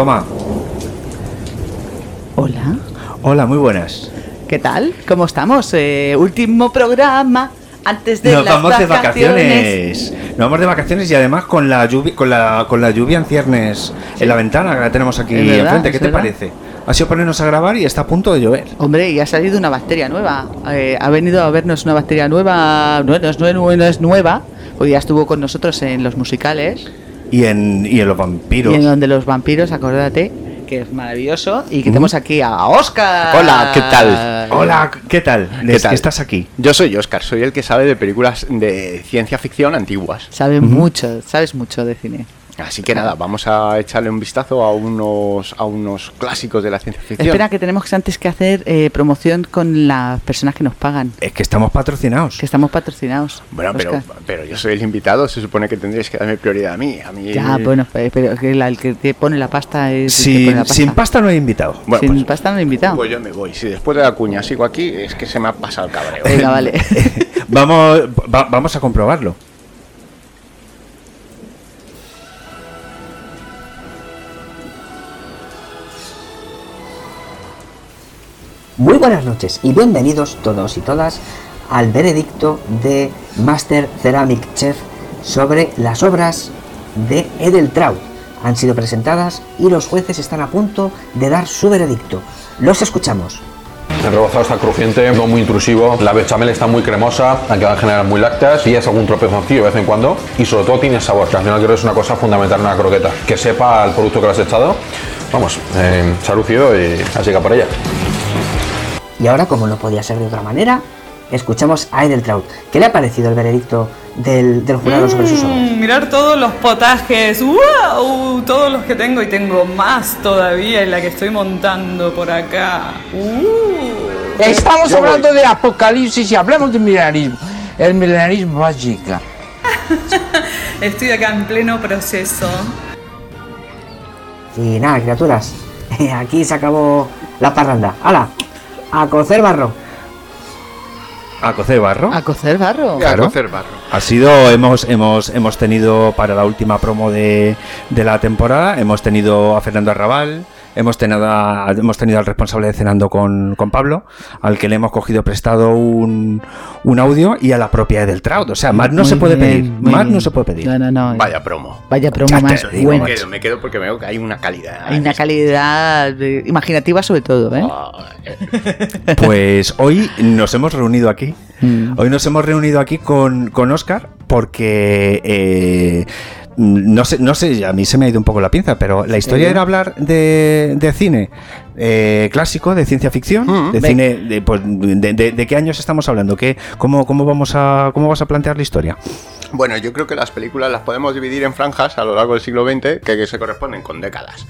toma. Hola. Hola, muy buenas. ¿Qué tal? ¿Cómo estamos? Eh, último programa antes de Nos las vamos de vacaciones. vacaciones. Nos vamos de vacaciones y además con la lluvia, con la, con la lluvia en ciernes en la ventana que la tenemos aquí enfrente. ¿Qué te verdad. parece? Ha sido ponernos a grabar y está a punto de llover. Hombre, y ha salido una bacteria nueva. Eh, ha venido a vernos una bacteria nueva. No, no es, no es nueva, porque ya estuvo con nosotros en los musicales. Y en, y en los vampiros. Y en donde los vampiros, acuérdate, que es maravilloso. Y que tenemos aquí a Oscar. Hola, ¿qué tal? Hola, ¿qué tal? ¿Qué tal? estás aquí. Yo soy Oscar, soy el que sabe de películas de ciencia ficción antiguas. Sabes mucho, sabes mucho de cine. Así que nada, vamos a echarle un vistazo a unos, a unos clásicos de la ciencia ficción. Espera, que tenemos antes que hacer eh, promoción con las personas que nos pagan. Es que estamos patrocinados. Que estamos patrocinados. Bueno, pero, pero yo soy el invitado, se supone que tendréis que darme prioridad a mí. A mí Ya, bueno, pe- pero que la- el que te pone la pasta es. el que Sin, pone la pasta. sin pasta no hay invitado. Bueno, Sin pues, pasta no he invitado. pues yo me voy. Si después de la cuña sigo aquí, es que se me ha pasado el cabreo. Venga, vale. vamos, va- vamos a comprobarlo. Muy buenas noches y bienvenidos todos y todas al veredicto de Master Ceramic Chef sobre las obras de Edeltraud. Han sido presentadas y los jueces están a punto de dar su veredicto. Los escuchamos. El rebozado está crujiente, no muy intrusivo, la bechamel está muy cremosa, la que va a generar muy lácteas, y es algún tropezoncillo de vez en cuando, y sobre todo tiene sabor, que al final creo que es una cosa fundamental en una croqueta, que sepa al producto que le has echado. Vamos, eh, y así que por ella. Y ahora, como no podía ser de otra manera, escuchamos a Edeltraud. ¿Qué le ha parecido el veredicto del, del jurado sobre sus obras? Mm, mirar todos los potajes, ¡wow! Todos los que tengo y tengo más todavía en la que estoy montando por acá. ¡Uh! Estamos hablando de apocalipsis y hablemos de milenarismo. El milenarismo va chica. Estoy acá en pleno proceso. Y nada, criaturas, aquí se acabó la parranda. ¡Hala! A cocer barro. A cocer barro. A cocer barro. Voy a cocer barro. Ha sido, hemos, hemos, hemos tenido para la última promo de, de la temporada, hemos tenido a Fernando Arrabal, hemos tenido, a- hemos tenido al responsable de Cenando con, con Pablo, al que le hemos cogido prestado un, un audio y a la propia del Trout. O sea, más no Muy se puede bien, pedir. Más bien. no se puede pedir. No, no, no. Vaya promo. Vaya promo Ya más digo, Me quedo, me quedo porque veo que hay una calidad. Hay una calidad eh, imaginativa sobre todo, eh, Pues hoy nos hemos reunido aquí. Mm. Hoy nos hemos reunido aquí con, con Oscar porque eh, no sé, no sé, a mí se me ha ido un poco la pinza, pero la historia era hablar de, de cine eh, clásico, de ciencia ficción, Mm. de cine, de, pues, de, de- de qué años estamos hablando, ¿Qué, cómo, cómo vamos a, cómo vas a plantear la historia. Bueno, yo creo que las películas las podemos dividir en franjas a lo largo del siglo XX que, que se corresponden con décadas.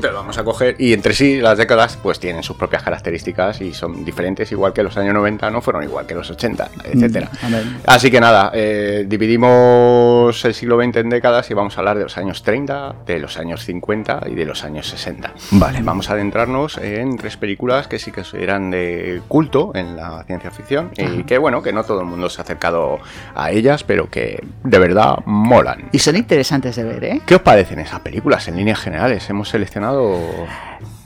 Pero vamos a coger, y entre sí las décadas pues tienen sus propias características y son diferentes, igual que los años 90 no fueron igual que los 80, etcétera. a ver. Así que nada, eh, dividimos el siglo XX en décadas y vamos a hablar de los años 30, de los años 50 y de los años 60. Vale. Vamos a en tres películas que sí que eran de culto en la ciencia ficción y que bueno, que no todo el mundo se ha acercado a ellas, pero que de verdad molan. Y son interesantes de ver, ¿eh? ¿Qué os parecen esas películas en líneas generales? Hemos seleccionado...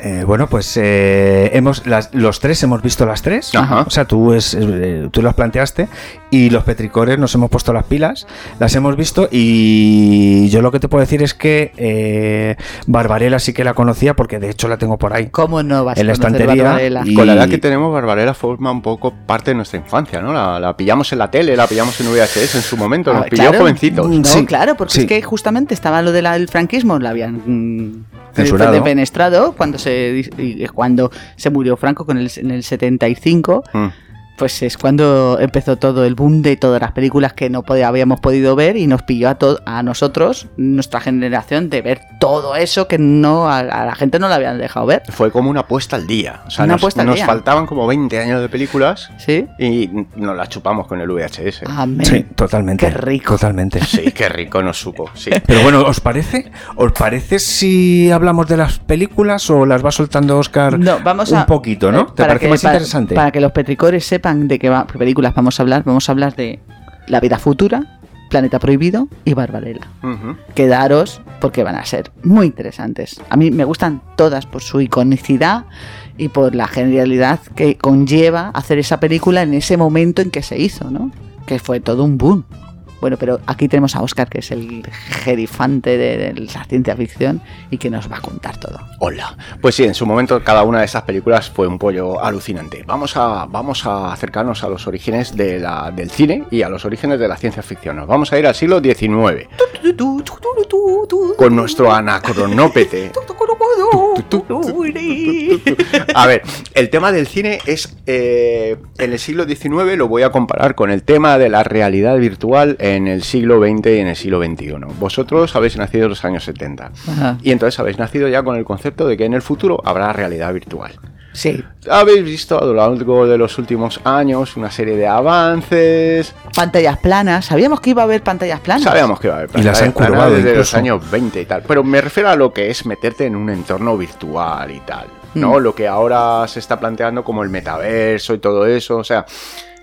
Eh, bueno, pues eh, hemos las- los tres hemos visto las tres. Ajá. O sea, tú, es, es, eh, tú las planteaste y los petricores nos hemos puesto las pilas, las hemos visto y yo lo que te puedo decir es que eh, Barbarella sí que la conocía porque de hecho la tengo por ahí. ¿Cómo no vas En la a estantería Barbarella? y- Con la edad que tenemos, Barbarella forma un poco parte de nuestra infancia, ¿no? La, la pillamos en la tele, la pillamos en VHS en su momento, nos Ah, pilló claro. jovencitos. No, Sí, claro, porque sí. es que justamente estaba lo del franquismo, lo habían Censurado. defenestrado cuando se y cuando se murió Franco con el, en el 75, Mm. Pues es cuando empezó todo el boom de todas las películas que no podía- habíamos podido ver y nos pilló a, a nosotros, nuestra generación, de ver todo eso que no a, a la gente no le habían dejado ver. Fue como una apuesta al día. O sea, Una nos, apuesta al nos día. faltaban como 20 años de películas ¿Sí? y nos las chupamos con el VHS. Amén. Sí, totalmente. Qué rico. Totalmente. Sí, qué rico nos supo. Sí. Pero bueno, ¿os parece? ¿Os parece si hablamos de las películas o las va soltando Oscar No, vamos a, un poquito, ¿no? eh, ¿Te parece que- más para- interesante? Para que los petricores sepan de qué, va- qué películas vamos a hablar, vamos a hablar de La vida futura, Planeta Prohibido y Barbarella. Quedaros porque van a ser muy interesantes. A mí me gustan todas por su iconicidad y por la genialidad que conlleva hacer esa película en ese momento en que se hizo, ¿no? Que fue todo un boom. Bueno, pero aquí tenemos a Oscar, que es el gerifante de, la ciencia ficción y que nos va a contar todo. Hola. Pues sí, en su momento cada una de esas películas fue un pollo alucinante. Vamos a, vamos a acercarnos a los orígenes de la- del cine y a los orígenes de la ciencia ficción. Nos vamos a ir al siglo XIX con nuestro anacronópete. A ver, el tema del cine es eh, en el siglo XIX lo voy a comparar con el tema de la realidad virtual en el siglo XX y en el siglo XXI. Vosotros habéis nacido en los años 70 Ajá. y entonces habéis nacido ya con el concepto de que en el futuro habrá realidad virtual. Sí, Habéis visto a lo largo de los últimos años una serie de avances. pantallas planas. Sabíamos que iba a haber pantallas planas. Sabíamos que iba a haber Y las han pantallas planas curvado desde los años 20 y tal. Pero me refiero a lo que es meterte en un entorno virtual y tal. ¿no? Mm. Lo que ahora se está planteando como el metaverso y todo eso. O sea,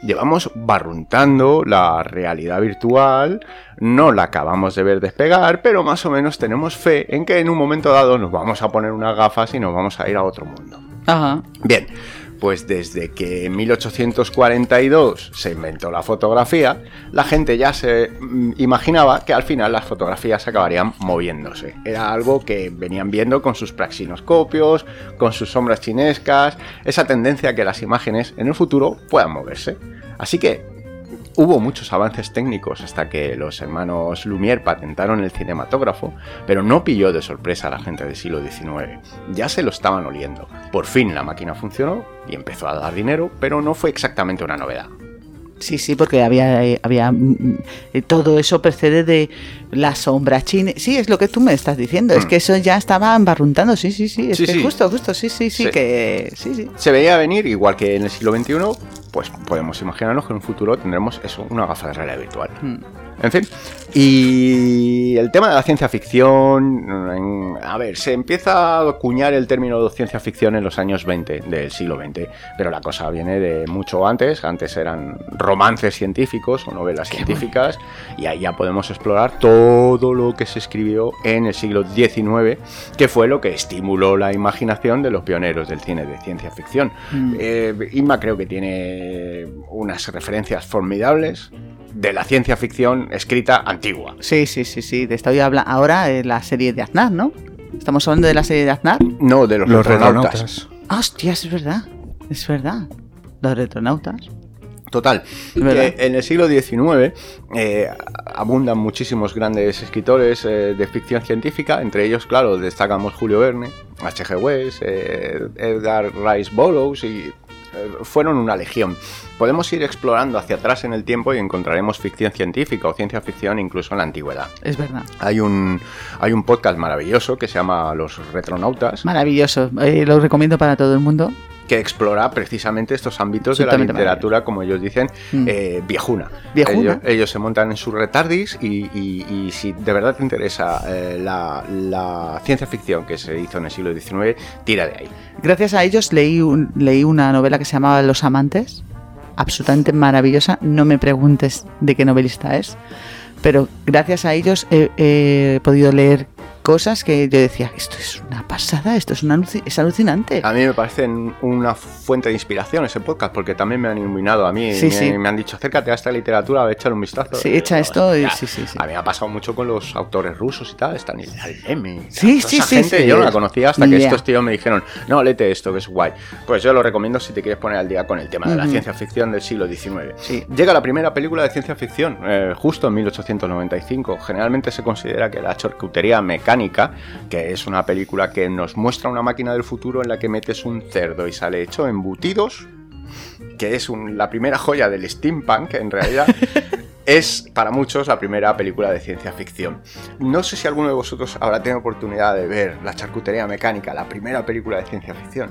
llevamos barruntando la realidad virtual. No la acabamos de ver despegar, pero más o menos tenemos fe en que en un momento dado nos vamos a poner unas gafas y nos vamos a ir a otro mundo. Bien, pues desde que en 1842 se inventó la fotografía, la gente ya se mm, imaginaba que al final las fotografías acabarían moviéndose. Era algo que venían viendo con sus praxinoscopios, con sus sombras chinescas, esa tendencia a que las imágenes en el futuro puedan moverse. Así que Hubo muchos avances técnicos hasta que los hermanos Lumière patentaron el cinematógrafo, pero no pilló de sorpresa a la gente del siglo XIX. Ya se lo estaban oliendo. Por fin la máquina funcionó y empezó a dar dinero, pero no fue exactamente una novedad. Sí, sí, porque había, eh, había mm, mm, eh, todo eso precede de la sombra china. Sí, es lo que tú me estás diciendo. Es Mm. que eso ya estaba embarruntando. Sí, sí, sí. Es Sí, que sí. justo, justo. Sí, sí, sí, Sí. que sí, sí. Se veía venir, igual que en el siglo XXI, pues podemos imaginarnos que en un futuro tendremos eso, una gafa de realidad virtual. Mm. En fin. Y el tema de la ciencia ficción, a ver, se empieza a acuñar el término de ciencia ficción en los años 20 del siglo XX, pero la cosa viene de mucho antes, antes eran romances científicos o novelas científicas, y ahí ya podemos explorar todo lo que se escribió en el siglo XIX, que fue lo que estimuló la imaginación de los pioneros del cine de ciencia ficción. Mm. Eh, Inma creo que tiene unas referencias formidables de la ciencia ficción escrita antigua. Sí, sí, sí, sí. Te estoy hablando ahora de la serie de Aznar, ¿no? Estamos hablando de la serie de Aznar. No, de los, Los retronautas. retronautas. Ah, Hostias, es verdad. Es verdad. Los retronautas. Total, en el siglo XIX eh, abundan muchísimos grandes escritores eh, de ficción científica, entre ellos, claro, destacamos Julio Verne, H.G. Wells, eh, Edgar Rice Burroughs y eh, fueron una legión. Podemos ir explorando hacia atrás en el tiempo y encontraremos ficción científica o ciencia ficción incluso en la antigüedad. Es verdad. Hay un, hay un podcast maravilloso que se llama Los Retronautas, Maravilloso. Eh, lo recomiendo para todo el mundo. Que explora precisamente estos ámbitos de la literatura, como ellos dicen, Mm. eh, viejuna. Viejuna. Ellos, ellos se montan en sus retardis y, y- y si de verdad te interesa eh, la, la ciencia ficción que se hizo en el siglo XIX, tira de ahí. Gracias a ellos leí, un- leí una novela que se llamaba Los Amantes, absolutamente maravillosa. No me preguntes de qué novelista es, pero gracias a ellos he, he podido leer cosas que yo decía, esto es una pasada, esto es, una, es alucinante. A mí me parecen una fuente de inspiración ese podcast, porque también me han iluminado a mí. Sí, me, sí. me han dicho, acércate a esta literatura, échale un vistazo. Sí, Y echa esto y sí, sí, sí. A mí me ha pasado mucho con los autores rusos y tal, Stanislas Lem y tal. Sí, sí, sí, gente. Yo no la conocía hasta que Ya. estos tíos me dijeron, no, léete esto, que es guay. Pues yo lo recomiendo si te quieres poner al día con el tema de la ciencia ficción del siglo XIX. Sí. Llega la primera película de ciencia ficción, eh, justo en 1895. Generalmente se considera que la charcutería mecánica, que es una película que nos muestra una máquina del futuro en la que metes un cerdo y sale hecho embutidos, que es un- la primera joya del steampunk, en realidad. Es para muchos la primera película de ciencia ficción. No sé si alguno de vosotros habrá tenido oportunidad de ver La charcutería mecánica, la primera película de ciencia ficción.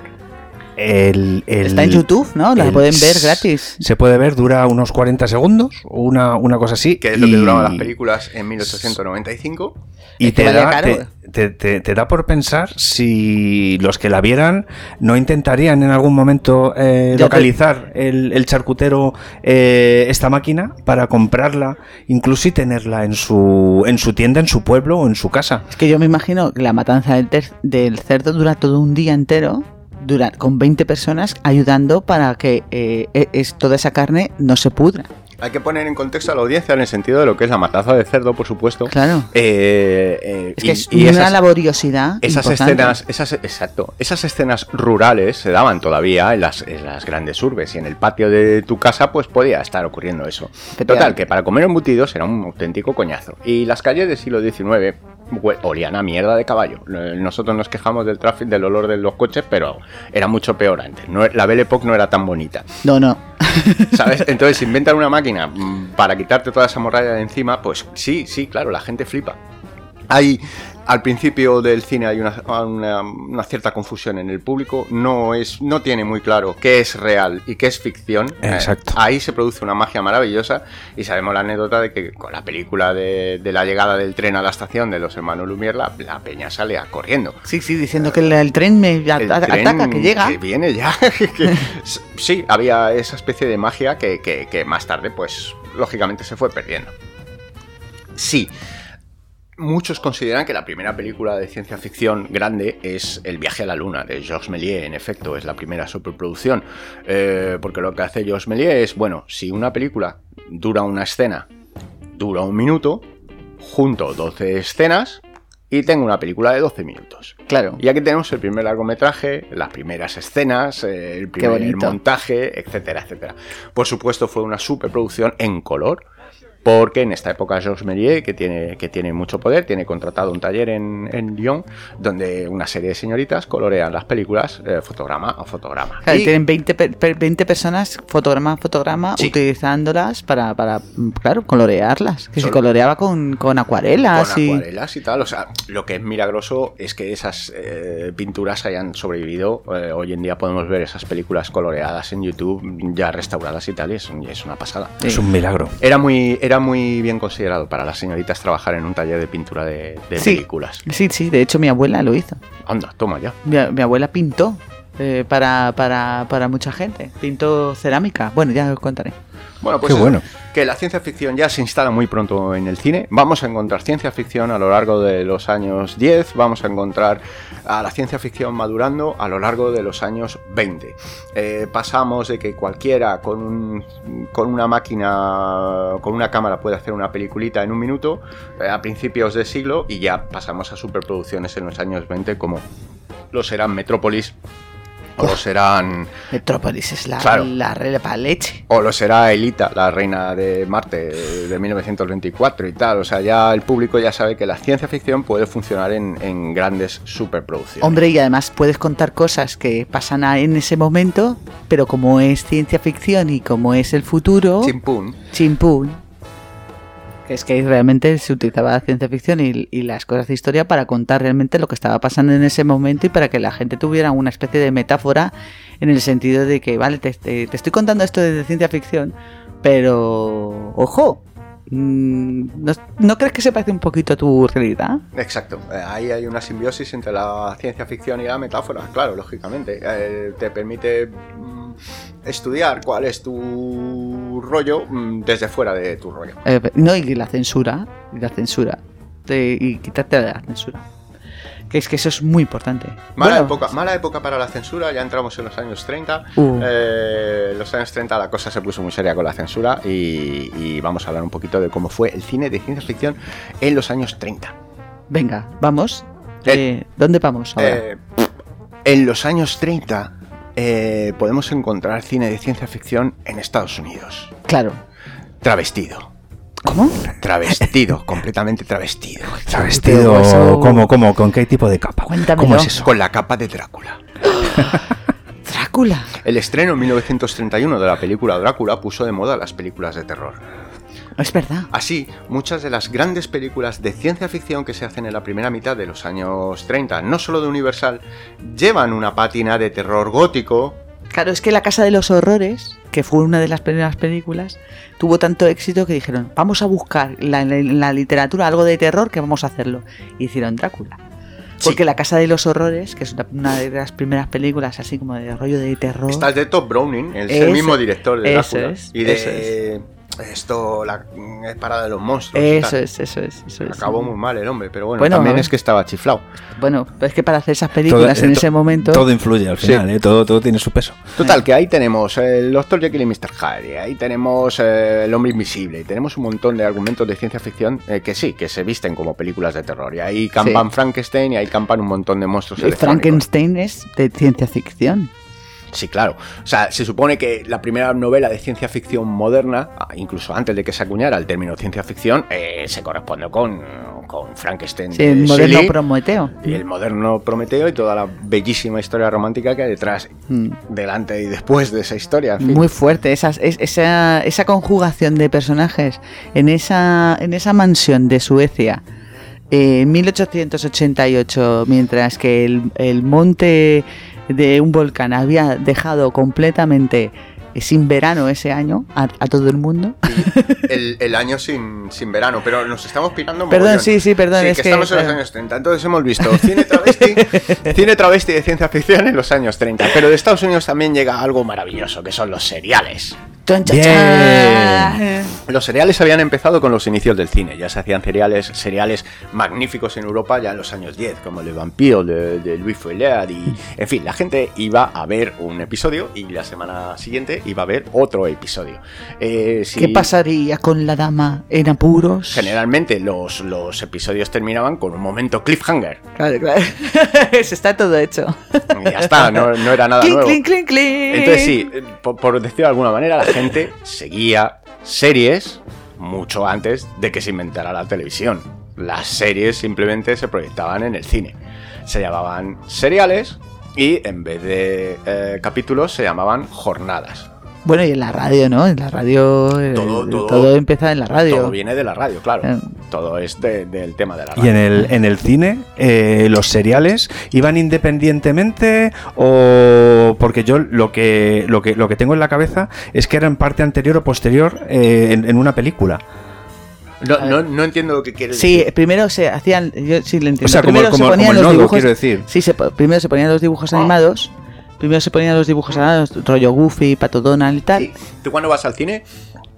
el, el- Está en YouTube, ¿no? La el- pueden ver gratis. Se puede ver, dura unos 40 segundos, una, una cosa así. Que es lo que duraban las películas en 1895. Y te da, te, te- te- te da por pensar si los que la vieran no intentarían en algún momento eh, localizar el, el charcutero eh, esta máquina para comprarla, incluso y tenerla en su, en su tienda, en su pueblo o en su casa. Es que yo me imagino que la matanza del, ter- del cerdo dura todo un día entero, con 20 personas ayudando para que eh, e- es, toda esa carne no se pudra. Hay que poner en contexto a la audiencia en el sentido de lo que es la matanza de cerdo, por supuesto. Claro. Eh, eh, Es y- que es y una esas- laboriosidad. Esas importante. escenas, esas, exacto, esas escenas rurales se daban todavía en las, en las grandes urbes y en el patio de tu casa pues podía estar ocurriendo eso. Total, que para comer embutidos era un auténtico coñazo. Y las calles del siglo XIX olían a mierda de caballo. Nosotros nos quejamos del tráfico, del olor de los coches, pero era mucho peor antes. No- la Belle Époque no era tan bonita. No, no. ¿Sabes? Entonces, inventan una máquina mm, para quitarte toda esa morralla de encima, pues sí, sí, claro, la gente flipa. Hay, al principio del cine hay una, una- una cierta confusión en el público, no, es, no tiene muy claro qué es real y qué es ficción. Eh, Exacto. ahí se produce una magia maravillosa y sabemos la anécdota de que con la película de, de la llegada del tren a la estación de los hermanos Lumière, la, la peña sale a corriendo. Sí, sí, diciendo que el, el tren me El ataca, tren que llega. Que viene ya. Que- sí, había esa especie de magia que, que- que más tarde, pues, lógicamente se fue perdiendo. Sí. Muchos consideran que la primera película de ciencia ficción grande es El viaje a la luna de Georges Méliès, en efecto, es la primera superproducción. Eh, porque lo que hace Georges Méliès es, bueno, si una película dura una escena, dura un minuto, junto 12 escenas y tengo una película de 12 minutos. Claro. Y aquí tenemos el primer largometraje, las primeras escenas, eh, el primer montaje, etcétera, etcétera. Por supuesto, fue una superproducción en color. Porque en esta época Georges Méliès, que tiene, que tiene mucho poder, tiene contratado un taller en, en Lyon donde una serie de señoritas colorean las películas eh, fotograma a fotograma. Claro, Y- tienen 20, pe- pe- 20 personas fotograma a fotograma Sí. utilizándolas para, para, claro, colorearlas. Que se coloreaba con, con acuarelas con y... acuarelas y tal. O sea, lo que es milagroso es que esas eh, pinturas hayan sobrevivido. Eh, hoy en día podemos ver esas películas coloreadas en YouTube, ya restauradas y tal, y es, y es una pasada. Sí. Es un milagro. Era muy, era muy bien considerado para las señoritas trabajar en un taller de pintura de, de Sí. películas. Sí, sí, de hecho mi abuela lo hizo. Anda, toma ya. Mi, mi abuela pintó eh, para, para, para mucha gente. Pintó cerámica. Bueno, ya os contaré. Bueno, pues Qué bueno. que la ciencia ficción ya se instala muy pronto en el cine. Vamos a encontrar ciencia ficción a lo largo de los años 10, vamos a encontrar a la ciencia ficción madurando a lo largo de los años 20. Eh, pasamos de que cualquiera con, un- con una máquina, con una cámara puede hacer una peliculita en un minuto eh, a principios de siglo y ya pasamos a superproducciones en los años 20 como lo serán Metrópolis o lo serán Metrópolis es la, Claro. la leche. o lo será Elita, la reina de Marte de 1924 y tal. O sea, ya el público ya sabe que la ciencia ficción puede funcionar en, en grandes superproducciones. Hombre, y además puedes contar cosas que pasan en ese momento, pero como es ciencia ficción y como es el futuro, Chimpún. chimpún. Es que realmente se utilizaba la ciencia ficción y, las cosas de historia para contar realmente lo que estaba pasando en ese momento y para que la gente tuviera una especie de metáfora en el sentido de que, vale, te, te- estoy contando esto desde ciencia ficción, pero ojo, mm, ¿no, no crees que se parece un poquito a tu realidad? Exacto. Eh, Ahí hay una simbiosis entre la ciencia ficción y la metáfora. Claro, lógicamente. Eh, te permite mm, estudiar cuál es tu rollo mm, desde fuera de tu rollo. Eh, no, y la censura, y la censura, de- y quitarte la censura. Que es que eso es muy importante. Mala, Bueno, época, mala época para la censura, ya entramos en los años 30. Uh. Eh, en los años 30 la cosa se puso muy seria con la censura y, y vamos a hablar un poquito de cómo fue el cine de ciencia ficción en los años 30. Venga, vamos. Eh, ¿Dónde vamos ahora? En los años 30 eh, podemos encontrar cine de ciencia ficción en Estados Unidos. claro. Travestido. ¿Cómo? Travestido, completamente travestido. Travestido, eso- ¿cómo, cómo? ¿Con qué tipo de capa? Cuéntamelo. ¿Cómo es eso? Con la capa de Drácula. Drácula. El estreno en 1931 de la película Drácula puso de moda las películas de terror. Es verdad. Así, muchas de las grandes películas de ciencia ficción que se hacen en la primera mitad de los años 30, no solo de Universal, llevan una pátina de terror gótico, Claro, es que La Casa de los Horrores, que fue una de las primeras películas, tuvo tanto éxito que dijeron, vamos a buscar en la, literatura algo de terror que vamos a hacerlo. Y hicieron Drácula. Porque La Casa de los Horrores, que es una, de las primeras películas así como de rollo de terror. Está el de Top Browning, es el mismo director de Drácula. es, y de esto, la es parada de los monstruos. y Eso es, eso es, eso es. Acabó muy mal el hombre, pero bueno, Bueno, también ver. es que estaba chiflado. Bueno, pero es que para hacer esas películas en eh, ese to- momento... Todo influye al final, ¿eh? todo, todo tiene su peso. Total, que ahí tenemos el Doctor Jekyll y Mr. Hyde, y ahí tenemos eh, el hombre invisible, y tenemos un montón de argumentos de ciencia ficción eh, que sí, que se visten como películas de terror. Y ahí campan Frankenstein y ahí campan un montón de monstruos Eh, electrónicos. Frankenstein es de ciencia ficción. Sí, claro. O sea, se supone que la primera novela de ciencia ficción moderna, incluso antes de que se acuñara el término ciencia ficción, eh, se corresponde con, con Frankenstein. Sí, el moderno Shelley Prometeo. y el moderno Prometeo y toda la bellísima historia romántica que hay detrás, Mm. delante y después de esa historia. en fin. Muy fuerte, esas- es- esa, esa conjugación de personajes en esa, en esa mansión de Suecia eh, en 1888, mientras que el, el monte de un volcán había dejado completamente eh, sin verano ese año a, a todo el mundo. el, el año sin, sin verano, pero nos estamos pirando Perdón, mogollón. sí, sí, perdón, Sí, es que, que- estamos en los años 30, entonces hemos visto cine travesti, cine travesti de ciencia ficción en los años 30, pero de Estados Unidos también llega algo maravilloso, que son los seriales. Chon, Bien. Los seriales habían empezado con los inicios del cine, ya se hacían seriales, seriales magníficos en Europa ya en los años 10, como el de Vampiro de, de Louis y en fin, la gente iba a ver un episodio y la semana siguiente iba a ver otro episodio. Eh, si- ¿Qué pasaría con la dama en apuros? Generalmente los, los episodios terminaban con un momento cliffhanger. Claro, claro. Se está todo hecho. Y ya está, no, no era nada Clink, nuevo. clink, clink, clink. Entonces sí, eh, por, por decirlo de alguna manera, la gente seguía series mucho antes de que se inventara la televisión. Las series simplemente se proyectaban en el cine. Se llamaban seriales y en vez de eh, capítulos se llamaban jornadas. Bueno, y en la radio, ¿no? En la radio. eh, Todo- Todo, todo- empieza en la radio. Todo viene de la radio, claro. Eh. Todo es de- del tema de la radio. Y en el, en el cine, eh, los seriales iban independientemente o porque yo lo que, lo que lo que tengo en la cabeza es que era en parte anterior o posterior eh, en, en una película. No, no, no entiendo lo que quieres Sí, decir. primero se hacían. Yo sí le entiendo. O sea, como- primero como- se ponían como el los nodo, dibujos. quiero decir. Sí, se, primero se ponían los dibujos Ah. animados. Primero se ponían los dibujos animados, rollo Goofy, Pato Donald y tal. Sí, Tú cuando vas al cine,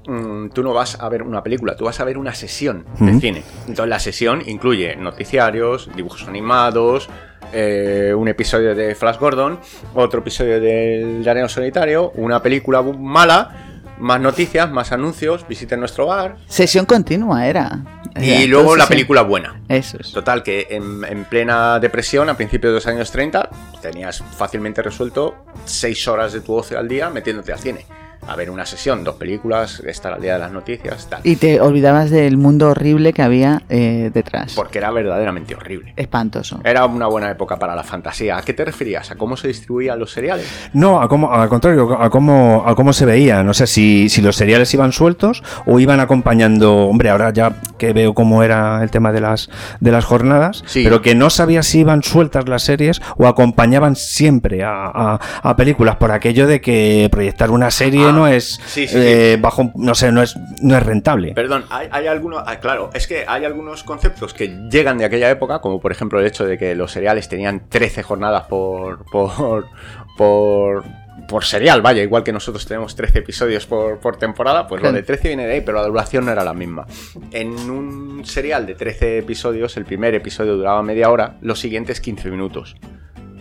mm, tú no vas a ver una película, tú vas a ver una sesión de Ujú. cine. Entonces la sesión incluye noticiarios, dibujos animados, eh, un episodio de Flash Gordon, otro episodio del Llanero Solitario, una película mala, más noticias, más anuncios, visiten nuestro bar Sesión continua era. Y luego la película buena. Eso es. Total, que en, en plena depresión, a principios de los años 30, tenías fácilmente resuelto 6 horas de tu ocio al día metiéndote al cine. A ver una sesión, dos películas, estar al día de las noticias, tal. Y te olvidabas del mundo horrible que había eh, detrás. Porque era verdaderamente horrible. Espantoso. Era una buena época para la fantasía. ¿A qué te referías? ¿A cómo se distribuían los seriales? No, a cómo, al contrario, a cómo, a cómo se veía. No sé si, si los seriales iban sueltos o iban acompañando. Hombre, ahora ya que veo cómo era el tema de las, de las jornadas, Sí. pero que no sabía si iban sueltas las series o acompañaban siempre a, a- a películas por aquello de que proyectar una serie Ah, no es sí, sí, eh, bajo, no sé, no es, no es rentable. Perdón, hay, hay algunos. ah, claro, es que hay algunos conceptos que llegan de aquella época, como por ejemplo el hecho de que los seriales tenían 13 jornadas por. por. por. por serial, vaya, igual que nosotros tenemos 13 episodios por, por temporada, pues lo de 13 viene de ahí, pero la duración no era la misma. En un serial de 13 episodios, el primer episodio duraba media hora, los siguientes 15 minutos.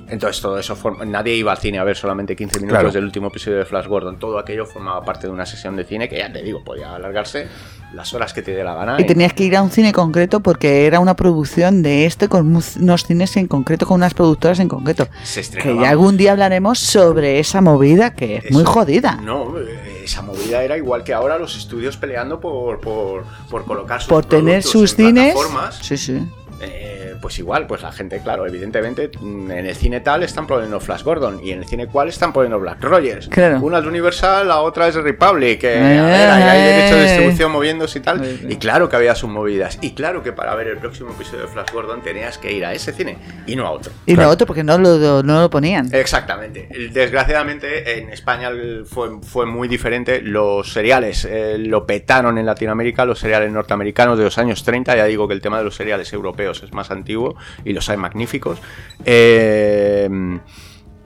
Entonces todo eso forma... Nadie iba al cine a ver solamente 15 minutos Claro. del último episodio de Flash Gordon. Todo aquello formaba parte de una sesión de cine que ya te digo, podía alargarse las horas que te dé la gana. Y tenías que ir a un cine concreto porque era una producción de este con unos cines en concreto, con unas productoras en concreto. se Que estrenaba. ya algún día hablaremos sobre esa movida que es Eso- muy jodida. No, eh, esa movida era igual que ahora los estudios peleando por, por, por colocar sus Por tener sus en cines. Sí, sí. Eh, pues igual, pues la gente, claro, evidentemente, mm, en el cine tal están poniendo Flash Gordon y en el cine cual están poniendo Black Rogers. Claro. Una es Universal, la otra es Republic, que Eh, a ver, ahí hay derecho de eh. distribución moviéndose y tal. Y claro que había sus movidas. Y claro que para ver el próximo episodio de Flash Gordon tenías que ir a ese cine y no a otro. Y lo otro porque no lo, no lo ponían. Exactamente. Desgraciadamente en España fue, fue muy diferente. Los seriales eh, lo petaron en Latinoamérica, los seriales norteamericanos de los años 30. Ya digo que el tema de los seriales europeos es más antiguo y los hay magníficos. Eh,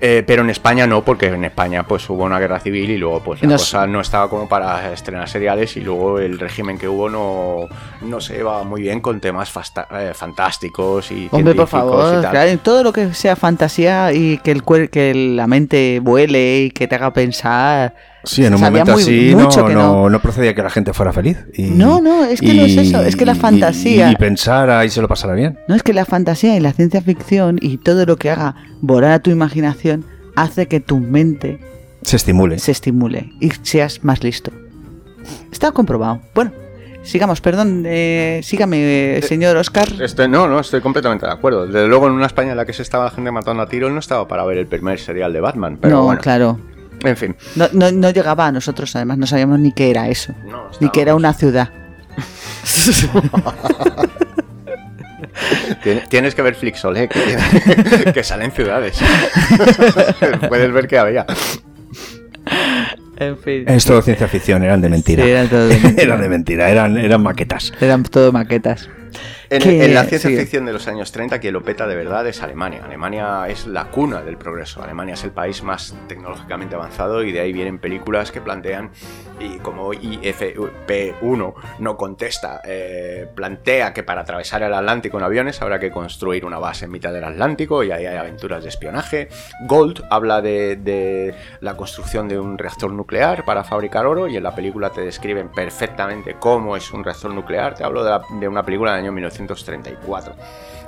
eh, pero en España no, porque en España pues hubo una guerra civil y luego pues la Nos- cosa no estaba como para estrenar seriales y luego el régimen que hubo no, no se llevaba muy bien con temas fasta- eh, fantásticos y Hombre, por científicos favor, y tal. claro, todo lo que sea fantasía y que el que la mente vuele y que te haga pensar. Sí, en un Sabía momento muy- así no, no, no procedía que la gente fuera feliz. Y, No, no, es que no es eso, es que la y- fantasía- Y, pensara y se lo pasara bien. No es que la fantasía y la ciencia ficción y todo lo que haga volar a tu imaginación hace que tu mente Se estimule. se estimule y seas más listo. Está comprobado. Bueno, sigamos, perdón, eh, sígame, eh, señor Oscar. Estoy, no, no, estoy completamente de acuerdo. Desde luego, en una España en la que se estaba la gente matando a tiros, no estaba para ver el primer serial de Batman. Pero no, bueno, claro. En fin. No, no, no llegaba a nosotros, además no sabíamos ni qué era eso. No, Ni que era una ciudad. Tien- Tienes que ver Flixolé, que, que sale en ciudades. Puedes ver que había. En fin. Es todo ciencia ficción, eran de mentira. Sí, eran todo de mentira. eran de mentira, eran, eran maquetas. Eran todo maquetas. En, Que- en la ciencia sí. ficción de los años 30, quien lo peta de verdad es Alemania. Alemania es la cuna del progreso. Alemania es el país más tecnológicamente avanzado y de ahí vienen películas que plantean, y como IFP1 no contesta, eh, plantea que para atravesar el Atlántico en aviones habrá que construir una base en mitad del Atlántico y ahí hay aventuras de espionaje. Gold habla de, de la construcción de un reactor nuclear para fabricar oro y en la película te describen perfectamente cómo es un reactor nuclear. Te hablo de, la- de una película del año 1934.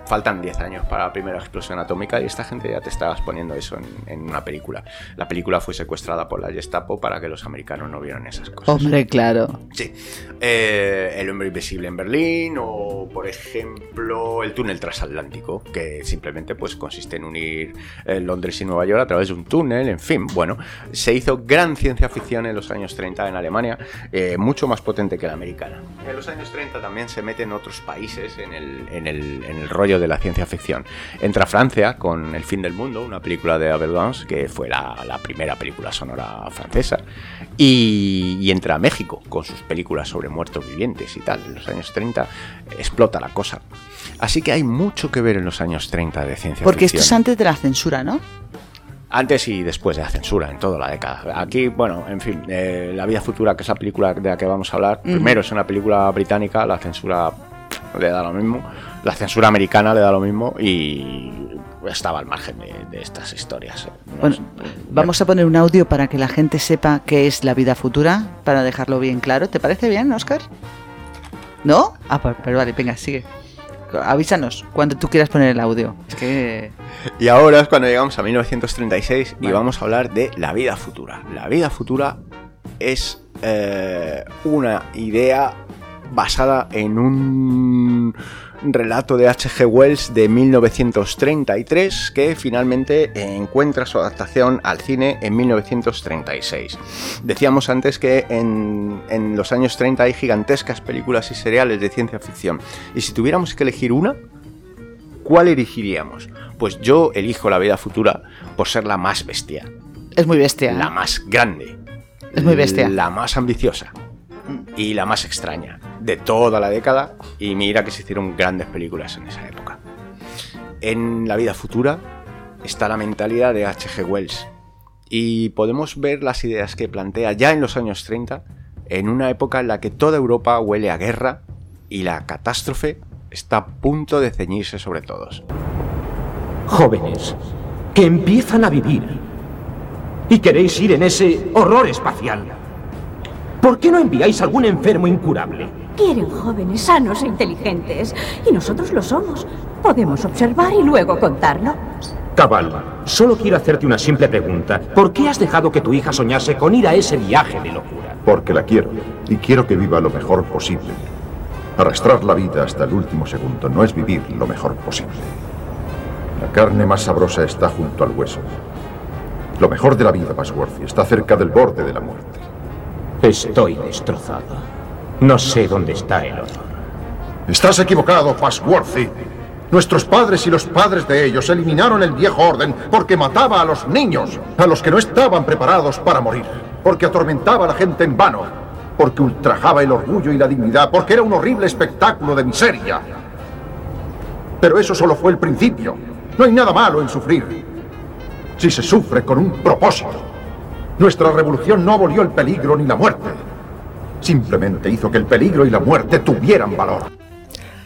Faltan 10 años para la primera explosión atómica y esta gente ya te estabas poniendo eso en, en una película. La película fue secuestrada por la Gestapo para que los americanos no vieran esas cosas. Hombre, claro. Sí. Eh, el hombre invisible en Berlín o, por ejemplo, el túnel transatlántico, que simplemente pues, consiste en unir eh, Londres y Nueva York a través de un túnel, en fin. Bueno, se hizo gran ciencia ficción en los años 30 en Alemania, eh, mucho más potente que la americana. En los años 30 también se meten otros países en el, en el- en el rollo de la ciencia ficción. Entra Francia con El fin del mundo, una película de Abel Gance, que fue la, la primera película sonora francesa. Y, y entra México con sus películas sobre muertos vivientes y tal. En los años 30 explota la cosa. Así que hay mucho que ver en los años 30 de ciencia Porque esto ficción. es antes de la censura, ¿no? Antes y después de la censura, en toda la década. Aquí, bueno, en fin, eh, La vida futura, que es la película de la que vamos a hablar, primero es una película británica, la censura le da lo mismo, la censura americana le da lo mismo y estaba al margen de, de estas historias. eh. No Bueno, vamos a poner un audio para que la gente sepa qué es la vida futura, para dejarlo bien claro. ¿Te parece bien, Oscar? ¿No? Ah, pues, pero vale, venga, sigue. Avísanos cuando tú quieras poner el audio. Es que... Y ahora es cuando llegamos a 1936 y vamos a hablar de la vida futura. La vida futura es eh, una idea basada en un relato de H.G. Wells de 1933 que finalmente encuentra su adaptación al cine en 1936. Decíamos antes que en, en los años 30 hay gigantescas películas y seriales de ciencia ficción. Y si tuviéramos que elegir una, ¿cuál elegiríamos? Pues yo elijo la vida futura por ser la más bestia, Es muy bestia. ¿eh? la más grande, Es muy bestia. la más ambiciosa y la más extraña de toda la década. Y mira que se hicieron grandes películas en esa época. En la vida futura está la mentalidad de H.G. Wells y podemos ver las ideas que plantea ya en los años 30 en una época en la que toda Europa huele a guerra y la catástrofe está a punto de ceñirse sobre todos. Jóvenes, que empiezan a vivir. Y queréis ir en ese horror espacial. ¿Por qué no enviáis algún enfermo incurable? Quieren jóvenes sanos e inteligentes. Y nosotros lo somos. Podemos observar y luego contarlo. Cabal, solo quiero hacerte una simple pregunta. ¿Por qué has dejado que tu hija soñase con ir a ese viaje de locura? Porque la quiero y quiero que viva lo mejor posible. Arrastrar la vida hasta el último segundo no es vivir lo mejor posible. La carne más sabrosa está junto al hueso. Lo mejor de la vida, Pasworthy, está cerca del borde de la muerte. Estoy destrozado. No sé dónde está el honor. Estás equivocado, Pasworthy. Nuestros padres y los padres de ellos eliminaron el viejo orden porque mataba a los niños, a los que no estaban preparados para morir, porque atormentaba a la gente en vano, porque ultrajaba el orgullo y la dignidad, porque era un horrible espectáculo de miseria. Pero eso solo fue el principio. No hay nada malo en sufrir, si se sufre con un propósito. Nuestra revolución no abolió el peligro ni la muerte. Simplemente hizo que el peligro y la muerte tuvieran valor.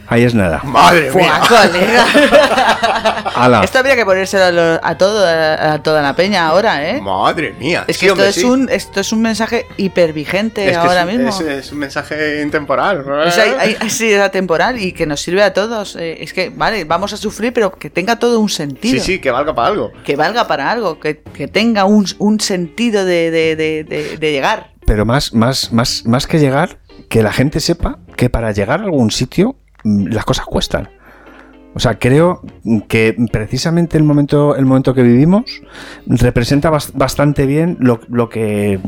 Ahí es nada. Madre mía. colega. Ala. Esto habría que ponérselo a, lo- a todo, a, a toda la peña ahora, ¿eh? Madre mía. Es Sí, que esto, hombre, es sí. un, esto es un mensaje hipervigente Es que ahora es, mismo. Es, es un mensaje intemporal. O sea, hay, hay- sí, era temporal y que nos sirve a todos. Eh, es que, vale, vamos a sufrir, pero que tenga todo un sentido. Sí, sí, que valga para algo. Que valga para algo, que, que tenga un, un sentido de, de- de- de- de llegar. Pero más, más, más, más que llegar, que la gente sepa que para llegar a algún sitio las cosas cuestan. O sea, creo que precisamente el momento, el momento que vivimos representa bas- bastante bien lo, lo que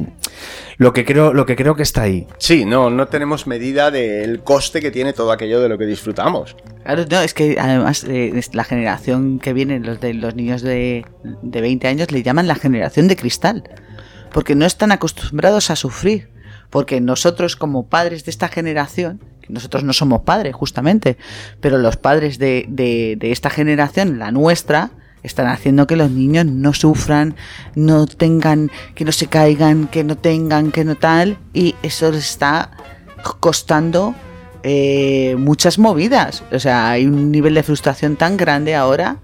lo que creo, lo que creo que está ahí. Sí, no, no tenemos medida del coste que tiene todo aquello de lo que disfrutamos. Claro, no, es que además eh, la generación que viene, los de los niños de, de 20 años, le llaman la generación de cristal. Porque no están acostumbrados a sufrir. Porque nosotros, como padres de esta generación, nosotros no somos padres, justamente, pero los padres de, de- esta generación, la nuestra, están haciendo que los niños no sufran, no tengan, que no se caigan, que no tengan, que no tal, y eso les está costando eh, muchas movidas. O sea, hay un nivel de frustración tan grande ahora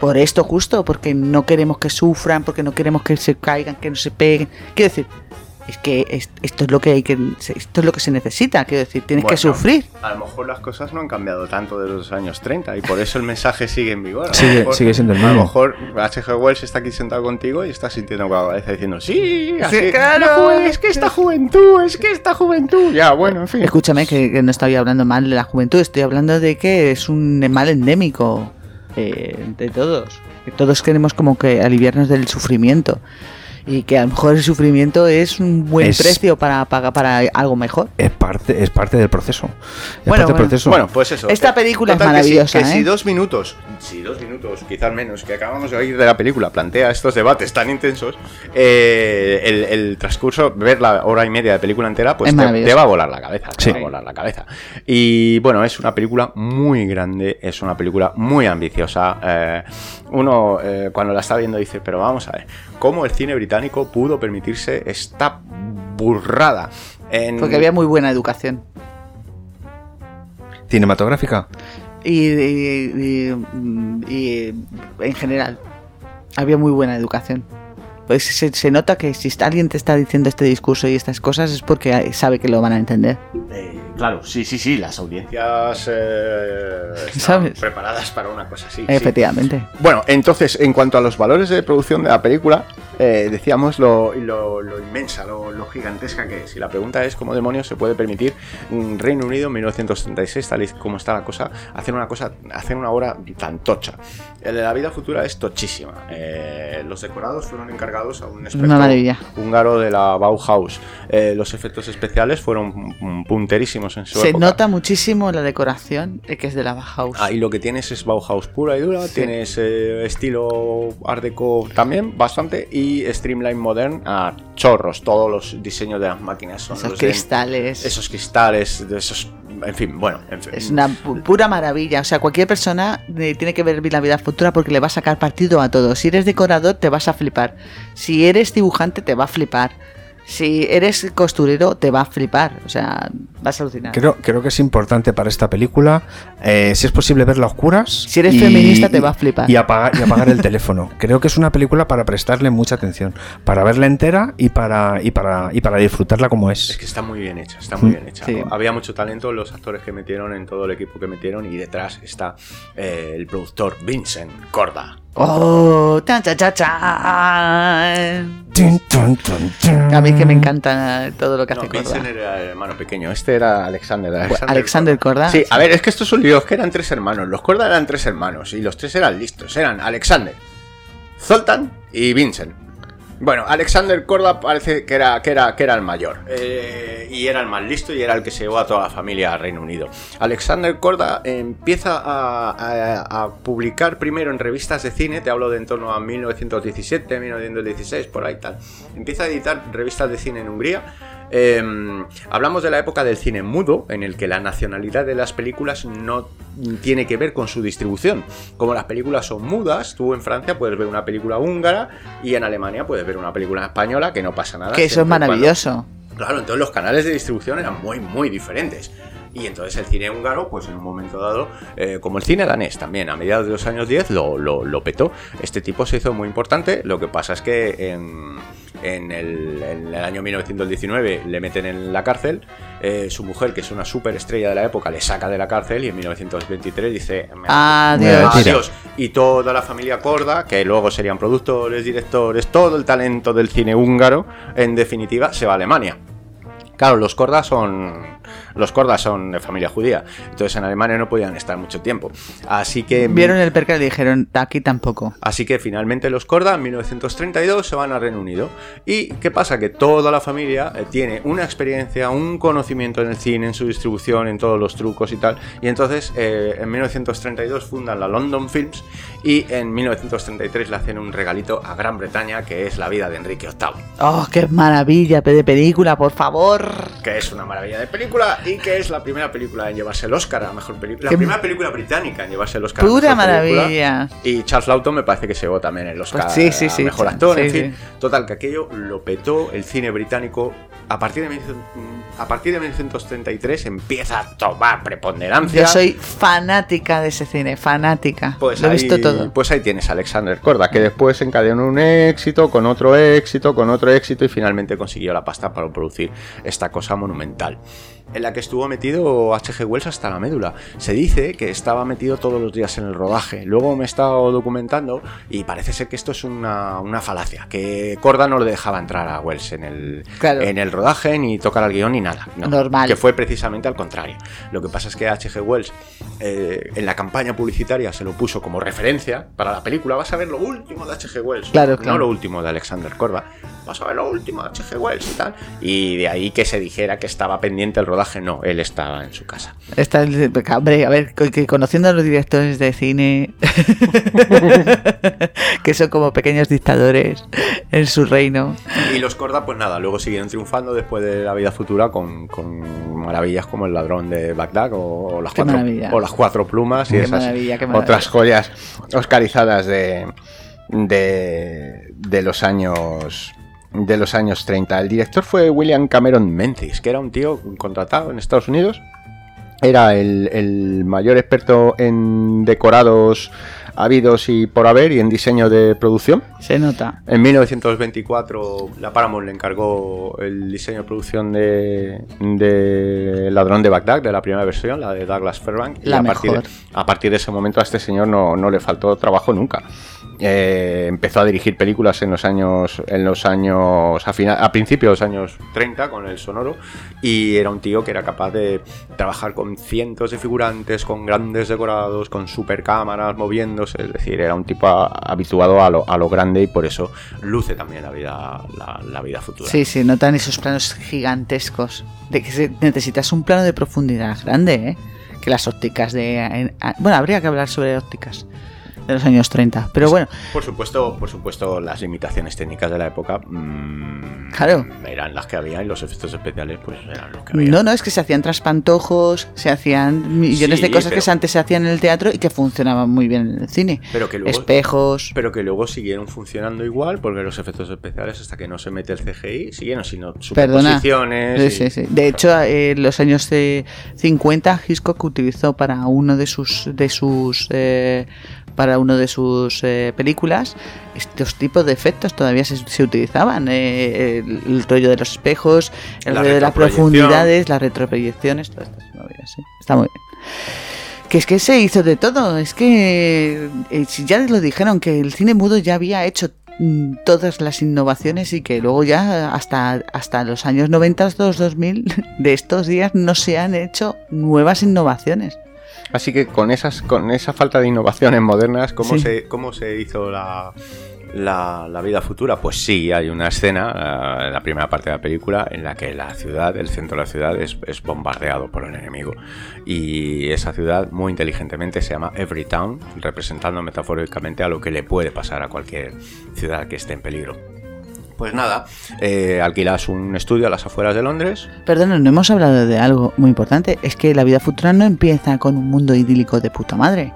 por esto justo, porque no queremos que sufran, porque no queremos que se caigan, que no se peguen. Quiero decir, es que es- esto es lo que hay que esto es lo que se necesita, quiero decir, tienes que sufrir. A lo mejor las cosas no han cambiado tanto de los años 30 y por eso el mensaje sigue en vigor. A lo Sigue- mejor- sigue siendo el A lo mismo. mejor H.G. Wells está aquí sentado contigo y está sintiendo con la cabeza diciendo, sí, así, claro. es que esta juventud, es que esta juventud. Ya, bueno, en fin. Escúchame que, que no estoy hablando mal de la juventud, estoy hablando de que es un mal endémico eh, de todos. Que todos queremos como que aliviarnos del sufrimiento. Y que a lo mejor el sufrimiento es un buen Es- precio para pagar para algo mejor. Es parte, es parte del proceso. Es Bueno, parte del bueno. proceso. Bueno, pues eso. Esta que- película es total, que si- maravillosa, Que si, ¿eh? dos minutos, si dos minutos, quizás menos, que acabamos de oír de la película, plantea estos debates tan intensos, eh, el, el transcurso, ver la hora y media de película entera, pues Es te, va a volar la cabeza. te Sí. va a volar la cabeza. Y bueno, es una película muy grande, es una película muy ambiciosa. eh, uno eh, cuando la está viendo dice, pero vamos a ver, ¿cómo el cine británico pudo permitirse esta burrada? En... Porque había muy buena educación. Cinematográfica. Y, y- y- y, en general, había muy buena educación. Pues se, se nota que si alguien te está diciendo este discurso y estas cosas es porque sabe que lo van a entender. Eh, claro, sí, sí, sí, las audiencias eh, están ¿Sabes? preparadas para una cosa así. sí. Efectivamente. Bueno, entonces, en cuanto a los valores de producción de la película, eh, decíamos lo, lo- lo inmensa, lo, lo gigantesca que es. Y la pregunta es cómo demonios se puede permitir Reino Unido en 1936, tal y como está la cosa, hacer una cosa, hacer una obra tan tocha. El de la vida futura es tochísima. Eh, los decorados fueron encargados a un experto húngaro de la Bauhaus. Eh, los efectos especiales fueron mm, punterísimos en su Se época. nota muchísimo la decoración eh, que es de la Bauhaus. Ahí lo que tienes es Bauhaus pura y dura, tienes eh, estilo Art Deco también, bastante, y Streamline Modern a chorros. Todos los diseños de las máquinas son Esos los de- cristales. esos cristales, de esos. En fin, bueno. en fin. Es una pu- pura maravilla. O sea, cualquier persona eh, tiene que ver la vida futura porque le va a sacar partido a todo. Si eres decorador, te vas a flipar. Si eres dibujante, te va a flipar. Si eres costurero, te va a flipar. O sea, vas a alucinar. Creo, creo que es importante para esta película, eh, si es posible, verla a oscuras. Si eres feminista, te va a flipar. Y apagar, y apagar el teléfono. Creo que es una película para prestarle mucha atención, para verla entera y para, y para, y para disfrutarla como Es es. que está muy bien hecha, está muy Mm, bien hecha. sí. Había mucho talento, los actores que metieron en todo el equipo que metieron, y detrás está eh, el productor Vincent Corda. Oh, tan, cha, cha, cha. A mí que me encanta todo lo que hace No, Korda. Vincent era el hermano pequeño. Este era Alexander. Alexander, Alexander Korda. Sí, a ver, es que estos son líos que eran tres hermanos. Los Korda eran tres hermanos y los tres eran listos. Eran Alexander, Zoltan y Vincent. Bueno, Alexander Korda parece que era, que era, que era el mayor. eh, y era el más listo y era el que se llevó a toda la familia al Reino Unido. Alexander Korda empieza a, a- publicar primero en revistas de cine, te hablo de en torno a 1917, 1916, por ahí tal. Empieza a editar revistas de cine en Hungría. Eh, hablamos de la época del cine mudo, en el que la nacionalidad de las películas no tiene que ver con su distribución. Como las películas son mudas, tú en Francia puedes ver una película húngara y en Alemania puedes ver una película española que no pasa nada. Que eso es cuando- maravilloso. Claro, entonces los canales de distribución eran muy, muy diferentes. Y entonces el cine húngaro, pues en un momento dado, eh, como el cine danés también, a mediados de los años 10 lo, lo, lo petó. Este tipo se hizo muy importante, lo que pasa es que en, en el, en el año 1919 le meten en la cárcel, eh, su mujer, que es una superestrella de la época, le saca de la cárcel y en 1923 dice... "Me- Adiós. Adiós. Y toda la familia Korda, que luego serían productores, directores, todo el talento del cine húngaro, en definitiva, se va a Alemania. Claro, los Korda son. Los Korda son de familia judía. Entonces en Alemania no podían estar mucho tiempo. Así que. Vieron el percal y dijeron, aquí tampoco. Así que finalmente los Korda en 1932 se van al Reino Unido. ¿Y qué pasa? Que toda la familia eh, tiene una experiencia, un conocimiento en el cine, en su distribución, en todos los trucos y tal. Y entonces eh, en 1932 fundan la London Films y en 1933 le hacen un regalito a Gran Bretaña que es La vida de Enrique VIII. Oh, qué maravilla de película, por favor. Que es una maravilla de película y que es la primera película en llevarse el Oscar a mejor película. La primera película británica en llevarse el Oscar a Pura película. maravilla. Y Charles Lawton me parece que se llevó también el Oscar Pues sí, sí, a sí, mejor actor. en fin, total, que aquello lo petó el cine británico. A partir, de, 1900 a partir de 1933 empieza a tomar preponderancia. Yo soy fanática de ese cine, fanática. Pues Lo he ahí, visto todo. Pues ahí tienes a Alexander Korda, que después encadenó un éxito, con otro éxito, con otro éxito y finalmente consiguió la pasta para producir esta cosa monumental. En la que estuvo metido H.G. Wells hasta la médula. Se dice que estaba metido todos los días en el rodaje. Luego me he estado documentando y parece ser que esto es una, una falacia. Que Korda no le dejaba entrar a Wells en el, Claro. en el rodaje, ni tocar al guion, ni nada. No, Normal. Que fue precisamente al contrario. Lo que pasa es que H.G. Wells eh, en la campaña publicitaria se lo puso como referencia para la película. Vas a ver lo último de H.G. Wells. Claro, No lo último de Alexander Korda. Vas a ver lo último de H.G. Wells y tal. Y de ahí que se dijera que estaba pendiente el rodaje. No, él estaba en su casa. Está el- hombre, a ver, que conociendo a los directores de cine, que son como pequeños dictadores en su reino. Y los Korda, pues nada, luego siguieron triunfando después de la vida futura con, con maravillas como el ladrón de Bagdad o, o las, Qué cuatro, maravilla. o las cuatro plumas y Qué esas maravilla, qué maravilla. otras joyas oscarizadas de, de, de los años de los años 30. El director fue William Cameron Menzies, que era un tío contratado en Estados Unidos. Era el, el mayor experto en decorados habidos y por haber y en diseño de producción. Se nota. En 1924 la Paramount le encargó el diseño de producción de, de Ladrón de Bagdad, de la primera versión, la de Douglas Fairbank. La a, partir de, mejor. a partir de ese momento a este señor no, no le faltó trabajo nunca. Eh, empezó a dirigir películas en los años en los años a, final, a principios de los años 30 con el sonoro y era un tío que era capaz de trabajar con cientos de figurantes con grandes decorados con super cámaras es decir era un tipo habituado a lo, a lo grande y por eso luce también la vida la, vida futura Sí, sí, notan esos planos gigantescos. De que necesitas un plano de profundidad grande, ¿eh? Que las ópticas de... bueno, habría que hablar sobre ópticas de los años 30. Pero bueno, por supuesto por supuesto las limitaciones técnicas de la época mm, Claro. eran las que había y los efectos especiales pues eran los que había no, no, es que se hacían traspantojos, se hacían millones Sí, de cosas que antes se hacían en el teatro y que funcionaban muy bien en el cine. Pero que luego, Espejos. Pero que luego siguieron funcionando igual, porque los efectos especiales, hasta que no se mete el CGI, siguieron sino Perdona. superposiciones. Sí, y- sí, sí. De hecho, en los años eh, 50, Hitchcock utilizó para uno de sus de sus eh, para uno de sus eh, películas estos tipos de efectos todavía se, se utilizaban eh, el, el rollo de los espejos el La rollo de las profundidades las retroproyecciones todas estas movidas, sí. está muy bien que es que se hizo de todo es que eh, si ya lo dijeron que el cine mudo ya había hecho mm, todas las innovaciones y que luego ya hasta, hasta los años 90, los 2000 de estos días no se han hecho nuevas innovaciones. Así que con esas, con esa falta de innovaciones modernas, ¿cómo, Sí. se, cómo se hizo la, la, la vida futura? Pues sí, hay una escena eh, en la primera parte de la película en la que la ciudad, el centro de la ciudad, es, es bombardeado por el enemigo. Y esa ciudad, muy inteligentemente, se llama Everytown, representando metafóricamente a lo que le puede pasar a cualquier ciudad que esté en peligro. Pues nada, eh, alquilas un estudio a las afueras de Londres, Perdón, no hemos hablado de algo muy importante. Es que la vida futura no empieza con un mundo idílico de puta madre.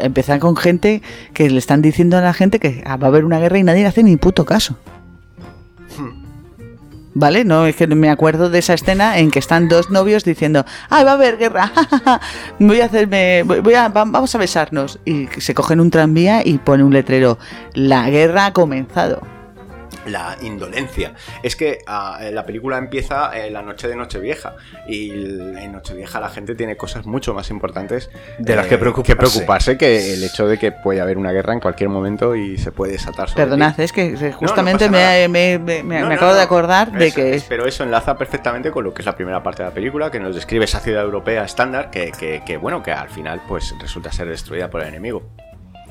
Empieza con gente que le están diciendo a la gente que ah, va a haber una guerra y nadie le hace ni puto caso. ¿Vale? No, es que me acuerdo de esa escena en que están dos novios diciendo, ¡ay, va a haber guerra! voy a hacerme, voy a, va- vamos a besarnos. Y se cogen un tranvía y pone un letrero, la guerra ha comenzado. La indolencia. Es que ah, la película empieza en la noche de Nochevieja y en Nochevieja la gente tiene cosas mucho más importantes De las que preocuparse. que preocuparse que el hecho de que puede haber una guerra en cualquier momento y se puede desatar sobre Perdonad, ti. es que eh, no justamente me, me- me- me- No, me no, acabo no. de acordar de Eso que es, pero eso enlaza perfectamente con lo que es la primera parte de la película, que nos describe esa ciudad europea estándar, que, que- que, bueno, que al final pues resulta ser destruida por el enemigo.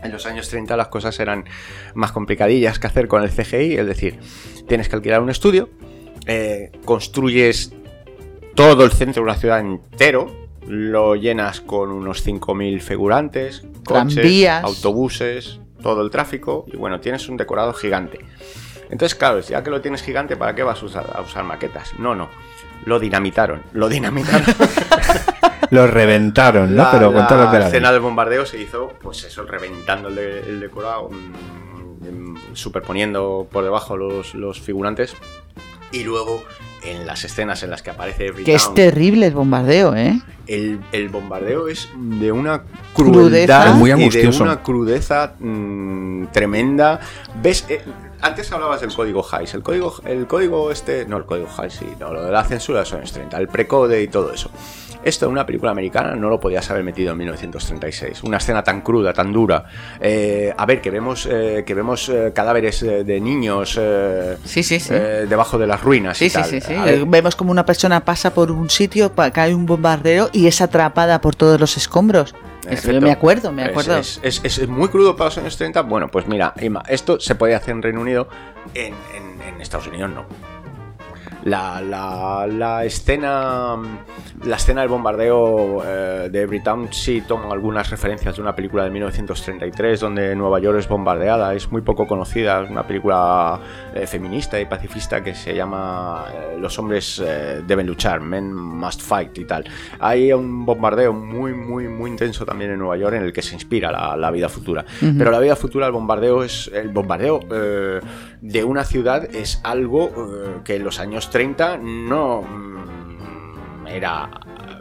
En los años 30 las cosas eran más complicadillas que hacer con el CGI, es decir, tienes que alquilar un estudio, eh, construyes todo el centro de una ciudad entero, lo llenas con unos 5.000 figurantes, coches, Tranvías. autobuses, todo el tráfico, y bueno, tienes un decorado gigante. Entonces, claro, ya que lo tienes gigante, ¿para qué vas a usar, a usar maquetas? No, no. Lo dinamitaron. Lo dinamitaron. Lo reventaron, ¿no? La, Pero con todo lo que la escena del bombardeo se hizo, pues eso, reventando el, de- el decorado, superponiendo por debajo los, los figurantes. Y luego, en las escenas en las que aparece Every que es terrible el bombardeo, ¿eh? el, el bombardeo es de una Crudeza. muy y de angustioso. una crudeza mm, tremenda. ¿Ves? Eh, antes hablabas del código Hays. El código, el código este... No, el código Hays, sí. No, lo de la censura de los años 30. El precode y todo eso. Esto en una película americana no lo podías haber metido en 1936. Una escena tan cruda, tan dura. Eh, a ver, que vemos, eh, que vemos eh, cadáveres de niños eh, Sí, sí, sí. eh, debajo de las ruinas Sí, y sí, tal. Sí, ver, Eh, Vemos como una persona pasa por un sitio, cae un bombardeo y es atrapada por todos los escombros. En Es- efecto. me acuerdo, me Es- acuerdo. Es, es- es muy crudo para los años 30. Bueno, pues mira, Ima, esto se podía hacer en Reino Unido, en, en- en Estados Unidos no. La, la- la escena la escena del bombardeo eh, de Everytown sí toma algunas referencias de una película de 1933 donde Nueva York es bombardeada. Es muy poco conocida es una película eh, feminista y pacifista que se llama eh, Los hombres eh, deben luchar Men must fight y tal. Hay un bombardeo muy muy muy intenso también en Nueva York en el que se inspira la, la vida futura. Ujú. pero la vida futura el bombardeo es el bombardeo de una ciudad es algo que en los años 30 no mm, era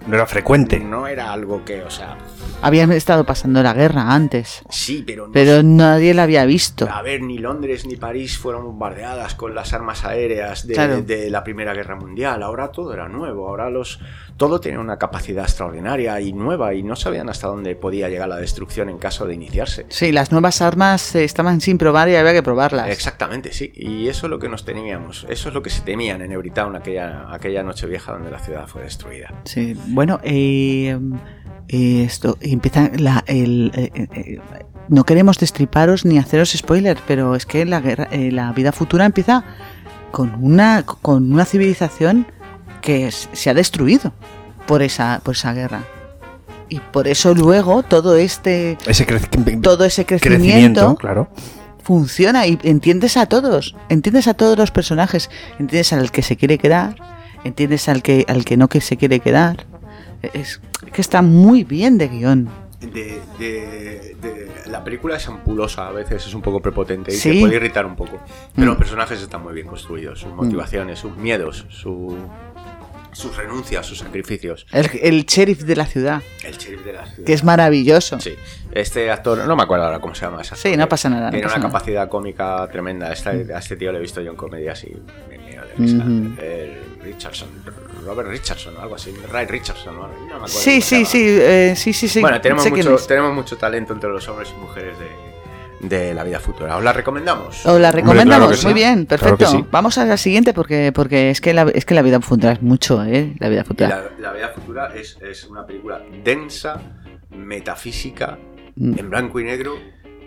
No era frecuente. no era algo que o sea Habían estado pasando la guerra antes, sí pero no pero nadie la había visto. a ver, ni Londres ni París fueron bombardeadas con las armas aéreas de, Claro. de la Primera Guerra Mundial. Ahora todo era nuevo. Ahora los todo tenía una capacidad extraordinaria y nueva y no sabían hasta dónde podía llegar la destrucción en caso de iniciarse. Sí, las nuevas armas eh, estaban sin probar y había que probarlas. Exactamente, sí. Y eso es lo que nos temíamos. Eso es lo que se temían en Everytown aquella, aquella noche vieja donde la ciudad fue destruida. Sí, bueno, eh, eh, esto empieza la, el, eh, no queremos destriparos ni haceros spoilers, pero es que la guerra, eh, la vida futura empieza con una con una civilización que se ha destruido por esa por esa guerra y por eso luego todo este Ese todo ese crecimiento, crecimiento, claro. funciona y entiendes a todos, entiendes a todos los personajes, entiendes al que se quiere quedar, entiendes al que al que no que se quiere quedar. Es que está muy bien de guion. De, de- de- la película es ampulosa, a veces es un poco prepotente y Sí. te puede irritar un poco. Pero Mm. los personajes están muy bien construidos, sus motivaciones, sus miedos, su- sus renuncias, sus sacrificios. El, el sheriff de la ciudad, El sheriff de la ciudad. que es maravilloso. Sí, este actor, no me acuerdo ahora cómo se llama ese actor, Sí, no que pasa nada, no Tiene pasa una nada. capacidad cómica tremenda. Esta- a este tío le he visto yo en comedias y me de risa. Ujú. El Richardson, Robert Richardson o algo así. Ray Richardson, no, no me acuerdo. Sí, sí, sí, eh, sí, sí, sí. Bueno, tenemos sé mucho, tenemos mucho talento entre los hombres y mujeres de, de la vida futura. ¿Os la recomendamos? Os la recomendamos, claro que sí. muy bien, Claro perfecto. que sí. Vamos a la siguiente porque porque es que la, es que la vida futura es mucho, ¿eh? La vida futura. La, la vida futura es, es una película densa, metafísica, Mm. en blanco y negro.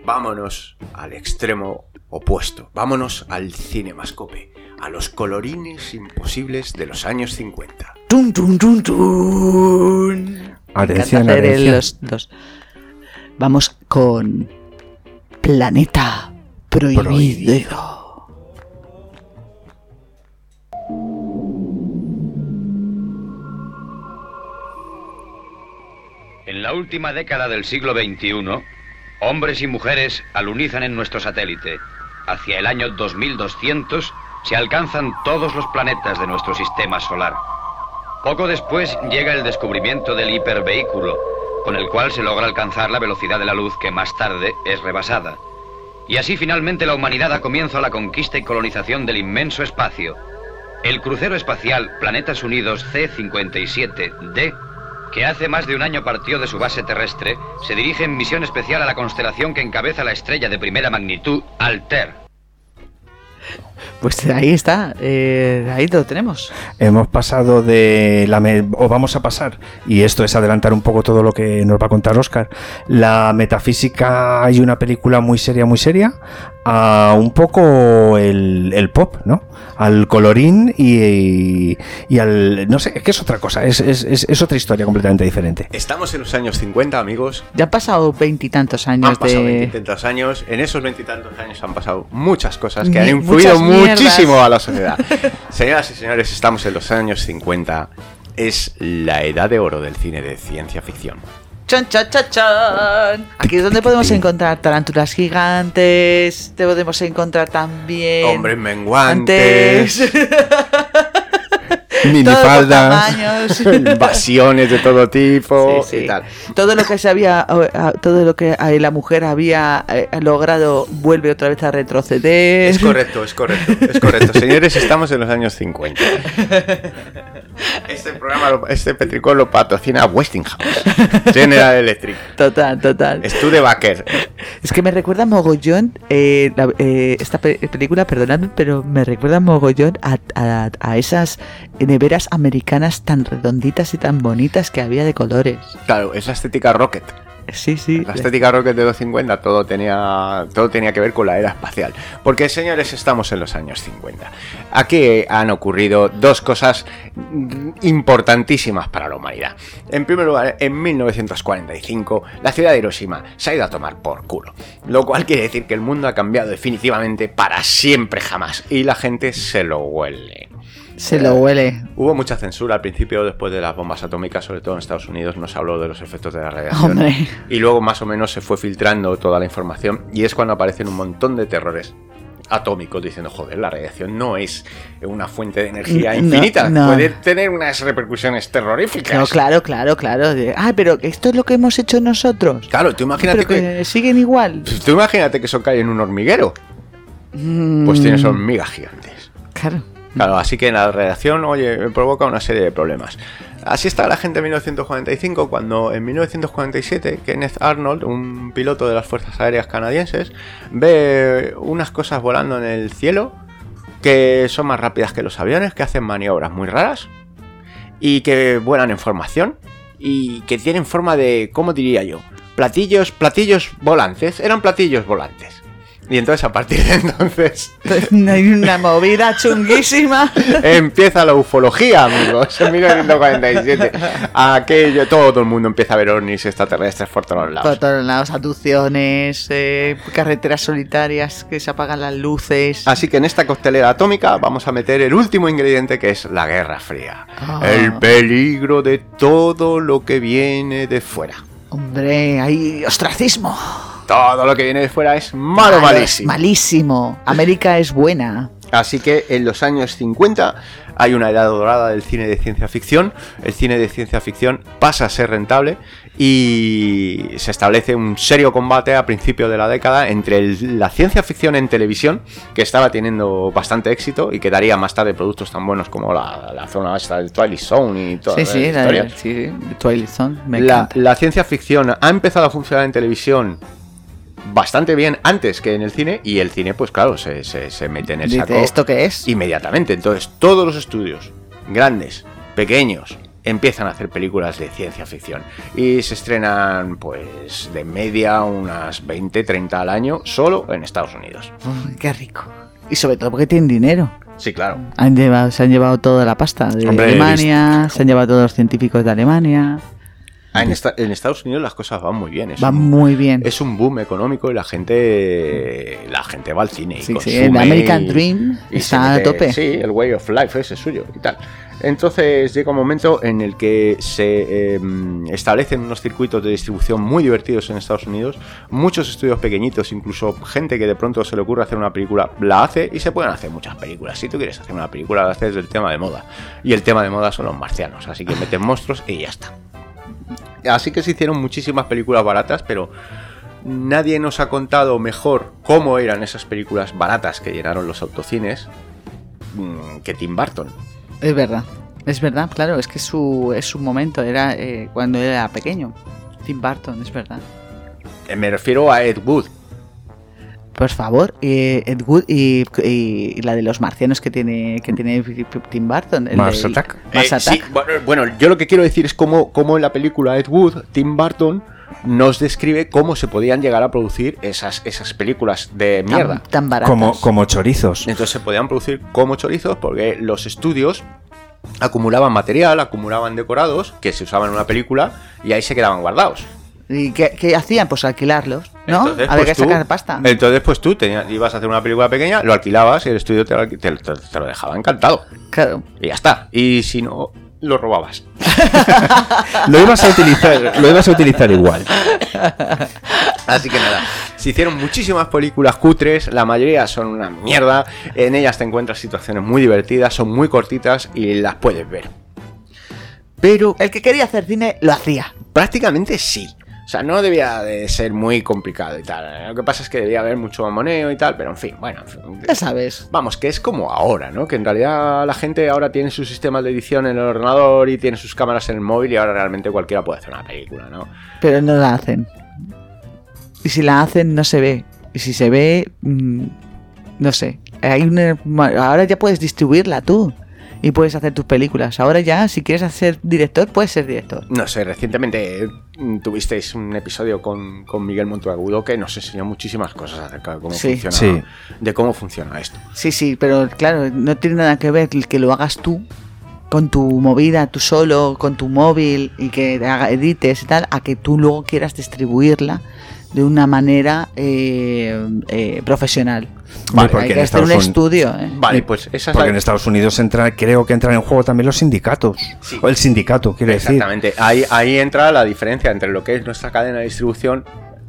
Vámonos al extremo opuesto. Vámonos al cinemascope. A los colorines imposibles de los años 50. Tun, tun, tun, tun. Atención, atención. los, los- Vamos con Planeta Prohibido. En la última década del siglo XXI, hombres y mujeres alunizan en nuestro satélite. Hacia el año 2200 se alcanzan todos los planetas de nuestro sistema solar. Poco después llega el descubrimiento del hipervehículo, con el cual se logra alcanzar la velocidad de la luz que más tarde es rebasada. Y así finalmente la humanidad da comienzo a la conquista y colonización del inmenso espacio. El crucero espacial Planetas Unidos C-57D, que hace más de un año partió de su base terrestre, se dirige en misión especial a la constelación que encabeza la estrella de primera magnitud, Alter. Pues ahí está, eh, ahí lo tenemos. Hemos pasado de la o vamos a pasar y esto es adelantar un poco todo lo que nos va a contar Oscar. La metafísica y una película muy seria, muy seria a un poco el, el pop, ¿no? Al colorín y, y al no sé, es que es otra cosa, es, es- es- es otra historia completamente diferente. Estamos en los años 50, amigos. Ya han pasado veintitantos años Han pasado de... veintitantos años. En esos veintitantos años han pasado muchas cosas que Ni- han influido muchísimo a la sociedad. Señoras y señores, estamos en los años 50. Es la edad de oro del cine de ciencia ficción. Chan, chan, chan, chan. Aquí es donde podemos encontrar tarántulas gigantes, te podemos encontrar también... Hombres menguantes, antes. Minifaldas. Invasiones de todo tipo Sí, sí. y tal. Todo lo que se había, todo lo que eh, la mujer había eh, logrado vuelve otra vez a retroceder. Es correcto, es correcto, es correcto. Señores, estamos en los años 50. Este programa, este petricón lo patrocina Westinghouse, General Electric, Total, total. Studebaker. Es que me recuerda mogollón eh, la- eh, esta pe- película, perdonadme, pero me recuerda mogollón a, a- a esas neveras americanas tan redonditas y tan bonitas que había de colores. Claro, es la estética Rocket. Sí, sí. La estética Rocket de los 50 todo tenía, todo tenía que ver con la era espacial. Porque, señores, estamos en los años 50. Aquí han ocurrido dos cosas importantísimas para la humanidad. En primer lugar, en 1945, la ciudad de Hiroshima se ha ido a tomar por culo. Lo cual quiere decir que el mundo ha cambiado definitivamente para siempre jamás. Y la gente se lo huele. Se lo huele. Hubo mucha censura al principio, después de las bombas atómicas, sobre todo en Estados Unidos, no se habló de los efectos de la radiación. Hombre. Y luego más o menos se fue filtrando toda la información y es cuando aparecen un montón de terrores atómicos diciendo, joder, la radiación no es una fuente de energía infinita, no. puede tener unas repercusiones terroríficas. No, claro, claro, claro. Ah, pero esto es lo que hemos hecho nosotros. Claro, tú imagínate que, que siguen igual. tú imagínate que eso cae en un hormiguero, pues tienes hormigas gigantes. Mm, Claro. Claro, así que la radiación, oye, provoca una serie de problemas. Así está la gente en 1945, cuando en 1947 Kenneth Arnold, un piloto de las Fuerzas Aéreas Canadienses, ve unas cosas volando en el cielo que son más rápidas que los aviones, que hacen maniobras muy raras y que vuelan en formación y que tienen forma de, ¿cómo diría yo? Platillos, platillos volantes, eran platillos volantes. Y entonces a partir de entonces Hay una movida chunguísima. Empieza la ufología, amigos, en 1947. Aquello, todo el mundo empieza a ver ovnis extraterrestres por todos Por lados. todos lados, abducciones, eh, carreteras solitarias que se apagan las luces. Así que en esta costelera atómica vamos a meter el último ingrediente que es la Guerra Fría. Ah. El peligro de todo lo que viene de fuera. Hombre, hay ostracismo. Todo lo que viene de fuera es malo, malísimo. Malísimo. América es buena. Así que en los años 50 hay una edad dorada del cine de ciencia ficción. El cine de ciencia ficción pasa a ser rentable y se establece un serio combate a principios de la década entre el- la ciencia ficción en televisión, que estaba teniendo bastante éxito y que daría más tarde productos tan buenos como la, la zona esta del Twilight Zone y toda Sí, la sí, la, historia. sí, Twilight Zone. Me La, la ciencia ficción ha empezado a funcionar en televisión bastante bien antes que en el cine y el cine, pues claro, se, se- se mete en el Dice, saco. ¿esto qué es? Inmediatamente. Entonces, todos los estudios, grandes, pequeños, empiezan a hacer películas de ciencia ficción. Y se estrenan, pues, de media unas 20, 30 al año, solo en Estados Unidos. Uy, qué rico. Y sobre todo porque tienen dinero. Sí, claro. Han llevado, se han llevado toda la pasta de Hombre, Alemania, se han llevado todos los científicos de Alemania. Ah, en, esta- en Estados Unidos las cosas van muy bien. Es Van un- muy bien. Es un boom económico y la gente la gente va al cine y Sí, el American y- Dream y está a mete- tope. Sí, el way of life ese suyo y tal. Entonces llega un momento en el que se eh, establecen unos circuitos de distribución muy divertidos en Estados Unidos. Muchos estudios pequeñitos, incluso gente que de pronto se le ocurre hacer una película, la hace y se pueden hacer muchas películas. Si tú quieres hacer una película, la haces del tema de moda. Y el tema de moda son los marcianos, así que meten monstruos y ya está. Así que se hicieron muchísimas películas baratas, pero nadie nos ha contado mejor cómo eran esas películas baratas que llenaron los autocines mm, que Tim Burton. Es verdad. Es verdad, claro, es que es su, es su momento, era eh, cuando era pequeño. Tim Burton, es verdad. Eh, Me refiero a Ed Wood. Por favor, eh, Ed Wood y, y la de los marcianos que tiene que tiene Tim Burton. el Mars del- Attack. Mars Eh, Attack. bueno, bueno, yo lo que quiero decir es cómo, cómo en la película Ed Wood, Tim Burton nos describe cómo se podían llegar a producir esas, esas películas de Tan- mierda. Tan, baratas. Como, como chorizos. Entonces se podían producir como chorizos porque los estudios acumulaban material, acumulaban decorados que se usaban en una película y ahí se quedaban guardados. ¿Y qué, qué hacían? Pues alquilarlos, ¿no? Entonces, a ver pues que tú- sacar pasta. Entonces, pues tú tenías- ibas a hacer una película pequeña, lo alquilabas y el estudio te lo, alqui- te- te- te lo dejaba encantado. Claro. Y ya está. Y si no, lo robabas. Lo ibas a utilizar, lo ibas a utilizar igual. Así que nada, se hicieron muchísimas películas cutres, la mayoría son una mierda, en ellas te encuentras situaciones muy divertidas, son muy cortitas y las puedes ver. Pero El que quería hacer cine lo hacía. prácticamente sí. O sea, no debía de ser muy complicado y tal. Lo que pasa es que debía haber mucho mamoneo y tal, pero en fin, bueno. en fin. Ya sabes. Vamos, que es como ahora, ¿no? Que en realidad la gente ahora tiene sus sistemas de edición en el ordenador y tiene sus cámaras en el móvil y ahora realmente cualquiera puede hacer una película, ¿no? Pero no la hacen. Y si la hacen, no se ve. Y si se ve, mm, no sé. Hay una- ahora ya puedes distribuirla tú. Y puedes hacer tus películas. Ahora ya, si quieres ser director, puedes ser director. No sé, recientemente mm, tuvisteis un episodio con, con Miguel Monteagudo que nos enseñó muchísimas cosas acerca de cómo Sí. funciona Sí. de cómo funciona esto. Sí, sí, pero claro, no tiene nada que ver el que lo hagas tú con tu movida, tú solo, con tu móvil y que edites y tal, a que tú luego quieras distribuirla de una manera eh, eh, profesional. Vale, Hay porque que en hacer un estudio. ¿eh? Vale, pues esa es Porque en Estados Unidos entra, creo que entran en juego también los sindicatos. Sí. O el sindicato, quiero decir. Exactamente. Ahí, ahí entra la diferencia entre lo que es nuestra cadena de distribución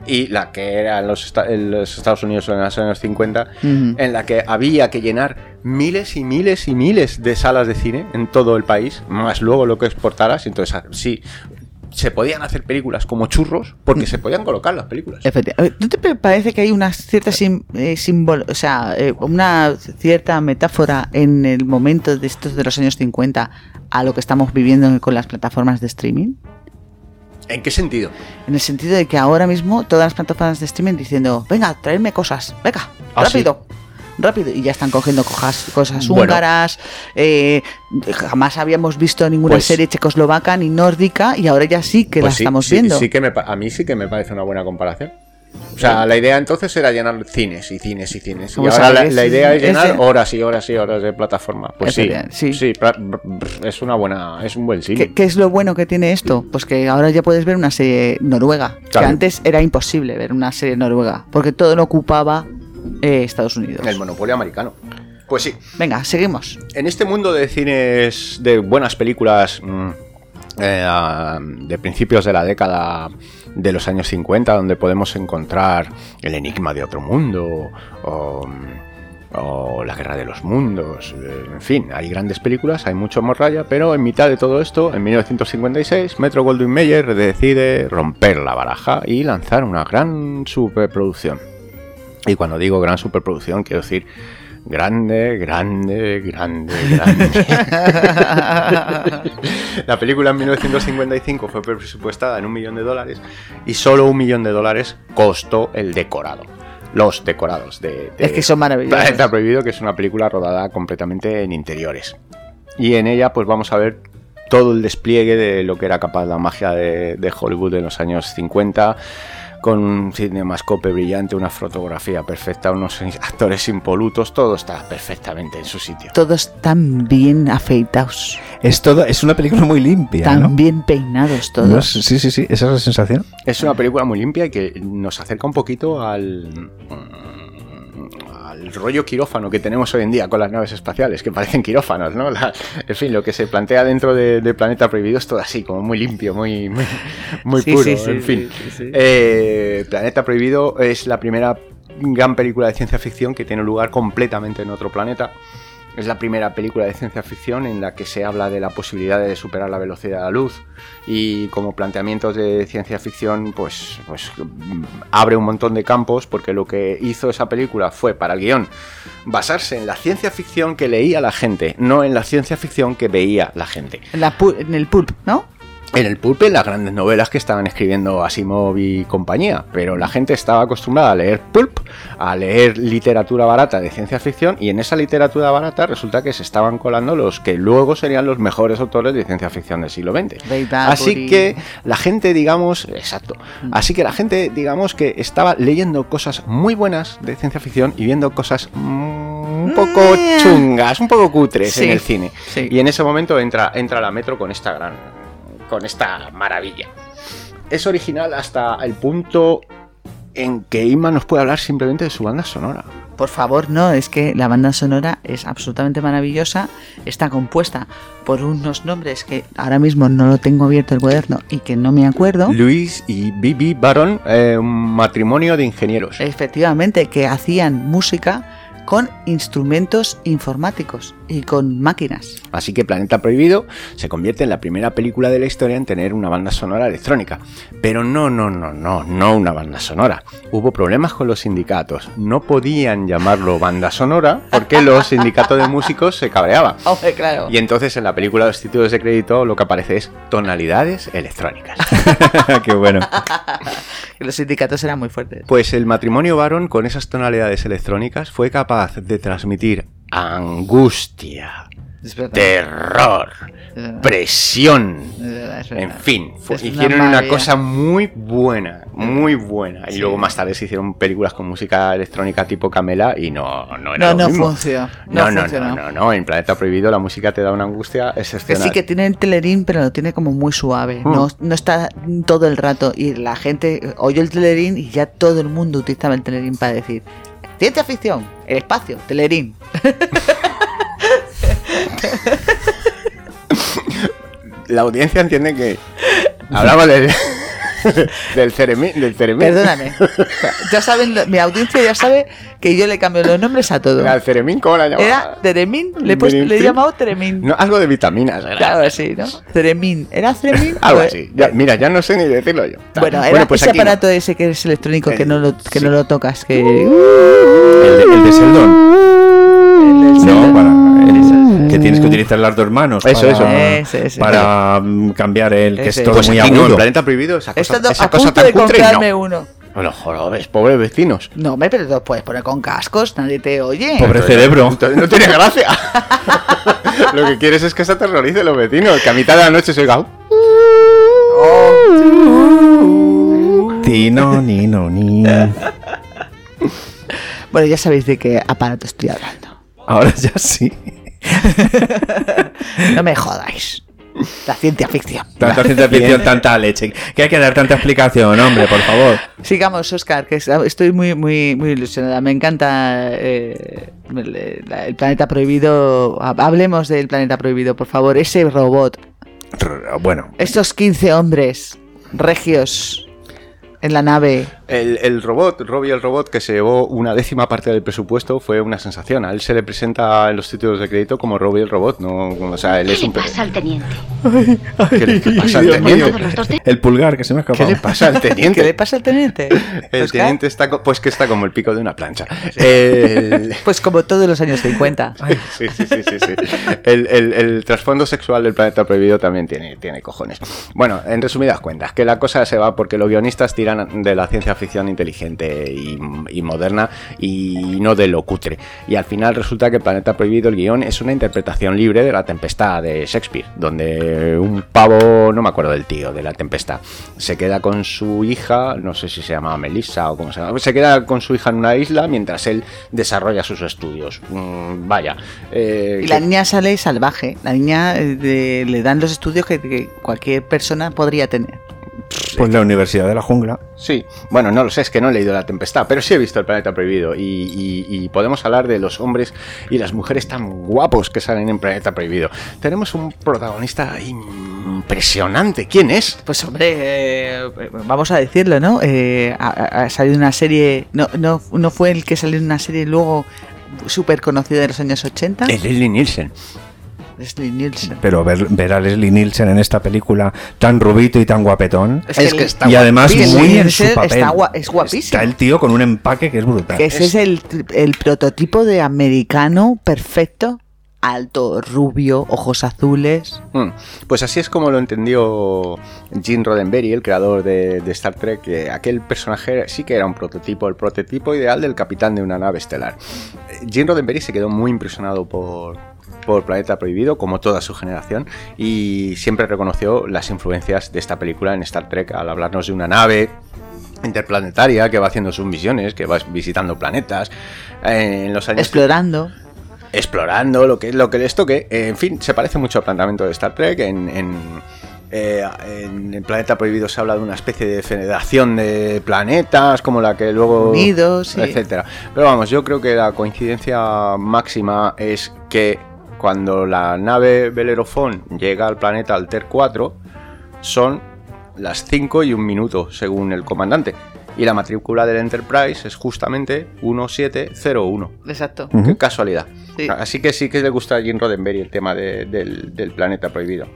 y la que era en los, esta- en los Estados Unidos en los años 50, Ujú. en la que había que llenar miles y miles y miles de salas de cine en todo el país, más luego lo que exportaras. Entonces, ah, sí, se podían hacer películas como churros porque se podían colocar las películas. Efectivamente. ¿No te pa- parece que hay una cierta sim- eh, símbolo, o sea, eh, una cierta metáfora en el momento de estos de los años 50 a lo que estamos viviendo con las plataformas de streaming? ¿En qué sentido? En el sentido de que ahora mismo todas las plataformas de streaming diciendo, venga, traedme cosas, venga, Ah, rápido. Rápido, y ya están cogiendo cojas- cosas Bueno. húngaras. eh, jamás habíamos visto ninguna Pues- serie checoslovaca ni nórdica, y ahora ya sí que la Pues sí, estamos sí, viendo. sí que me a mí sí que me parece una buena comparación. O sea, la idea entonces era llenar cines y cines y cines. Y ahora la, idea es ese- llenar horas y horas y horas de plataforma. Pues sí, sí. sí, es una buena, es un buen cine. ¿Qué, qué es lo bueno que tiene esto? Pues que ahora ya puedes ver una serie noruega. Que antes era imposible ver una serie noruega. Porque todo lo ocupaba eh, Estados Unidos. El monopolio americano. Pues sí, Venga, seguimos. en este mundo de cines, de buenas películas mm, eh, ah, de principios de la década de los años 50, donde podemos encontrar El Enigma de Otro Mundo o, mm, o La Guerra de los Mundos, eh, en fin, hay grandes películas, hay mucho morralla, pero en mitad de todo esto, en 1956, Metro Goldwyn Mayer decide romper la baraja y lanzar una gran superproducción. Y cuando digo gran superproducción, quiero decir Grande, grande, grande, grande. la película en 1955 fue presupuestada en un millón de dólares y solo un millón de dólares costó el decorado. Los decorados de, de Es que son maravillosos. Planeta Prohibido, que es una película rodada completamente en interiores. Y en ella pues vamos a ver todo el despliegue de lo que era capaz la magia de, de Hollywood en los años 50 con un cinemascope brillante, una fotografía perfecta, unos actores impolutos, todo está perfectamente en su sitio. Todos tan bien afeitados, Es todo, es una película muy limpia, tan ¿no? bien peinados ¿No? todos. Sí, sí, sí, esa es la sensación. Es una película muy limpia y que nos acerca un poquito al, al rollo quirófano que tenemos hoy en día con las naves espaciales, que parecen quirófanos, ¿no? La- en fin, lo que se plantea dentro de, de Planeta Prohibido es todo así, como muy limpio, muy, muy, muy Sí, puro, sí, sí, en fin. Eh, Planeta Prohibido es la primera gran película de ciencia ficción que tiene lugar completamente en otro planeta. Es la primera película de ciencia ficción en la que se habla de la posibilidad de superar la velocidad de la luz y como planteamientos de ciencia ficción pues, pues mm, abre un montón de campos porque lo que hizo esa película fue para el guion basarse en la ciencia ficción que leía la gente, no en la ciencia ficción que veía la gente. En, el pulp, ¿no? En el pulp, en las grandes novelas que estaban escribiendo Asimov y compañía, pero la gente estaba acostumbrada a leer pulp, a leer literatura barata de ciencia ficción, y en esa literatura barata resulta que se estaban colando los que luego serían los mejores autores de ciencia ficción del siglo XX. Así que la gente, digamos, exacto, así que la gente, digamos, que estaba leyendo cosas muy buenas de ciencia ficción y viendo cosas mm, un poco Eh. chungas, un poco cutres Sí, en el cine. sí. Y en ese momento entra, entra la Metro con esta gran. Con esta maravilla. Es original hasta el punto en que Ima nos puede hablar simplemente de su banda sonora. Por favor, no, es que la banda sonora es absolutamente maravillosa. Está compuesta por unos nombres que ahora mismo no lo tengo abierto el cuaderno y que no me acuerdo. Luis y Bibi Baron, eh, un matrimonio de ingenieros. Efectivamente, que hacían música con instrumentos informáticos y con máquinas. Así que Planeta Prohibido se convierte en la primera película de la historia en tener una banda sonora electrónica. Pero no, no, no, no, no una banda sonora. Hubo problemas con los sindicatos. No podían llamarlo banda sonora porque los sindicatos de músicos se cabreaban. Hombre, claro. Y entonces en la película de los títulos de crédito lo que aparece es tonalidades electrónicas. Qué bueno. Los sindicatos eran muy fuertes. Pues el matrimonio Baron con esas tonalidades electrónicas fue capaz de transmitir angustia, terror, presión. En fin, fue- una hicieron una, maravilla. cosa muy buena, muy buena. Y Sí. luego más tarde se hicieron películas con música electrónica tipo Camela y no, no era No, lo no mismo. funcionó. No, No, no, no, no, no. En Planeta Prohibido la música te da una angustia Que excepcional. sí que tiene el telerín, pero lo tiene como muy suave. Mm. No, no está todo el rato. Y la gente oye el telerín y ya todo el mundo utilizaba el telerín para decir ciencia ficción, el espacio, telerín. La audiencia entiende que hablamos del, del ceremín. Del ceremín. Perdóname. Ya saben, mi audiencia ya sabe que yo le cambio los nombres a todo. ¿Al ceremín cómo la llamaba? Era Teremín, le le he llamado Teremín. No, algo de vitaminas. era. Claro, sí, ¿no? Ceremín. ¿Era Ceremín? Algo Pues- así. Ya, mira, ya no sé ni decirlo yo. Bueno, era pues ese aquí no. aparato ese que es electrónico que no lo, que no lo tocas, que... El de, el de Sheldon. No, que tienes que utilizar las dos manos Eso, para, eso. Ese, ese. para cambiar el que Ese. es todo Pues muy no, en agudo. Planeta Prohibido esa cosa, estado esa a cosa punto tan de cutre, comprarme no. uno. Bueno, jorobes, pobres vecinos. No, hombre, pero te lo puedes poner con cascos, nadie te oye. Pobre cerebro. Entonces no tiene gracia. Lo que quieres es que se aterrorice los vecinos, que a mitad de la noche se oiga. "Uh". Tino, nino, ni. Bueno, ya sabéis de qué aparato estoy hablando. Ahora ya sí. No me jodáis. La ciencia ficción. Tanta ciencia ficción, tanta leche. Que hay que dar tanta explicación, hombre, por favor. Sigamos, Oscar, que estoy muy, muy, muy ilusionada. Me encanta eh, el, planeta prohibido. Hablemos del planeta prohibido, por favor. Ese robot, Bueno, estos 15 hombres regios en la nave. El, el robot, Robbie el robot, que se llevó una décima parte del presupuesto, fue una sensación. A él se le presenta en los títulos de crédito como Robbie el robot, ¿no? O sea, él ¿Qué es le un... pasa al teniente? ¿Qué le pasa al teniente? El pulgar que se me ha escapado. ¿Qué le pasa al teniente? ¿Qué le pasa al teniente? El Oscar? teniente está, pues que está como el pico de una plancha. El- Pues como todos los años 50. Sí, sí, sí, sí, sí. El, el- el trasfondo sexual del planeta prohibido también tiene, tiene cojones. Bueno, en resumidas cuentas, que la cosa se va porque los guionistas tiran de la ciencia ficción inteligente y, y moderna y no de lo cutre. Y al final resulta que el planeta prohibido, el guion, es una interpretación libre de la tempestad de Shakespeare, donde un pavo, no me acuerdo del tío, de la tempestad, se queda con su hija, no sé si se llamaba Melissa o cómo se llama, se queda con su hija en una isla mientras él desarrolla sus estudios. Mm, vaya. eh, Y la que- niña sale salvaje. La niña eh, de- le dan los estudios que, que cualquier persona podría tener. Pues la Universidad de la Jungla. Sí, bueno, no lo sé, es que no he leído La Tempestad, pero sí he visto El Planeta Prohibido y, y- y podemos hablar de los hombres y las mujeres tan guapos que salen en Planeta Prohibido. Tenemos un protagonista impresionante. ¿Quién es? Pues hombre, eh, vamos a decirlo, ¿no? Eh, ha, salido una serie, no, no, no fue el que salió en una serie luego súper conocida de los años 80. Es Leslie Nielsen. Leslie Nielsen. Pero ver, ver a Leslie Nielsen en esta película tan rubito y tan guapetón. Es que Es que el- está y además guapísimo. muy en Nielsen su papel. está gua- es guapísimo. Está el tío con un empaque que es brutal. Que ese es el, el prototipo de americano perfecto, alto, rubio, ojos azules. Mm, Pues así es como lo entendió Gene Roddenberry, el creador de, de Star Trek, que aquel personaje sí que era un prototipo, el prototipo ideal del capitán de una nave estelar. Gene Roddenberry se quedó muy impresionado por, por Planeta Prohibido, como toda su generación, y siempre reconoció las influencias de esta película en Star Trek al hablarnos de una nave interplanetaria que va haciendo sus misiones, que va visitando planetas. eh, en los años Explorando. explorando lo que lo que les toque. Eh, en fin, se parece mucho al planteamiento de Star Trek. En, en, eh, en el planeta prohibido se habla de una especie de federación de planetas, como la que luego. Unidos, sí. etcétera. Pero vamos, yo creo que la coincidencia máxima es que cuando la nave Bellerophon llega al planeta Alter 4, son las 5 y un minuto, según el comandante. Y la matrícula del Enterprise es justamente 1701. Exacto. Qué casualidad. Sí. Así que sí que le gusta a Jim Roddenberry el tema de- del, del planeta prohibido.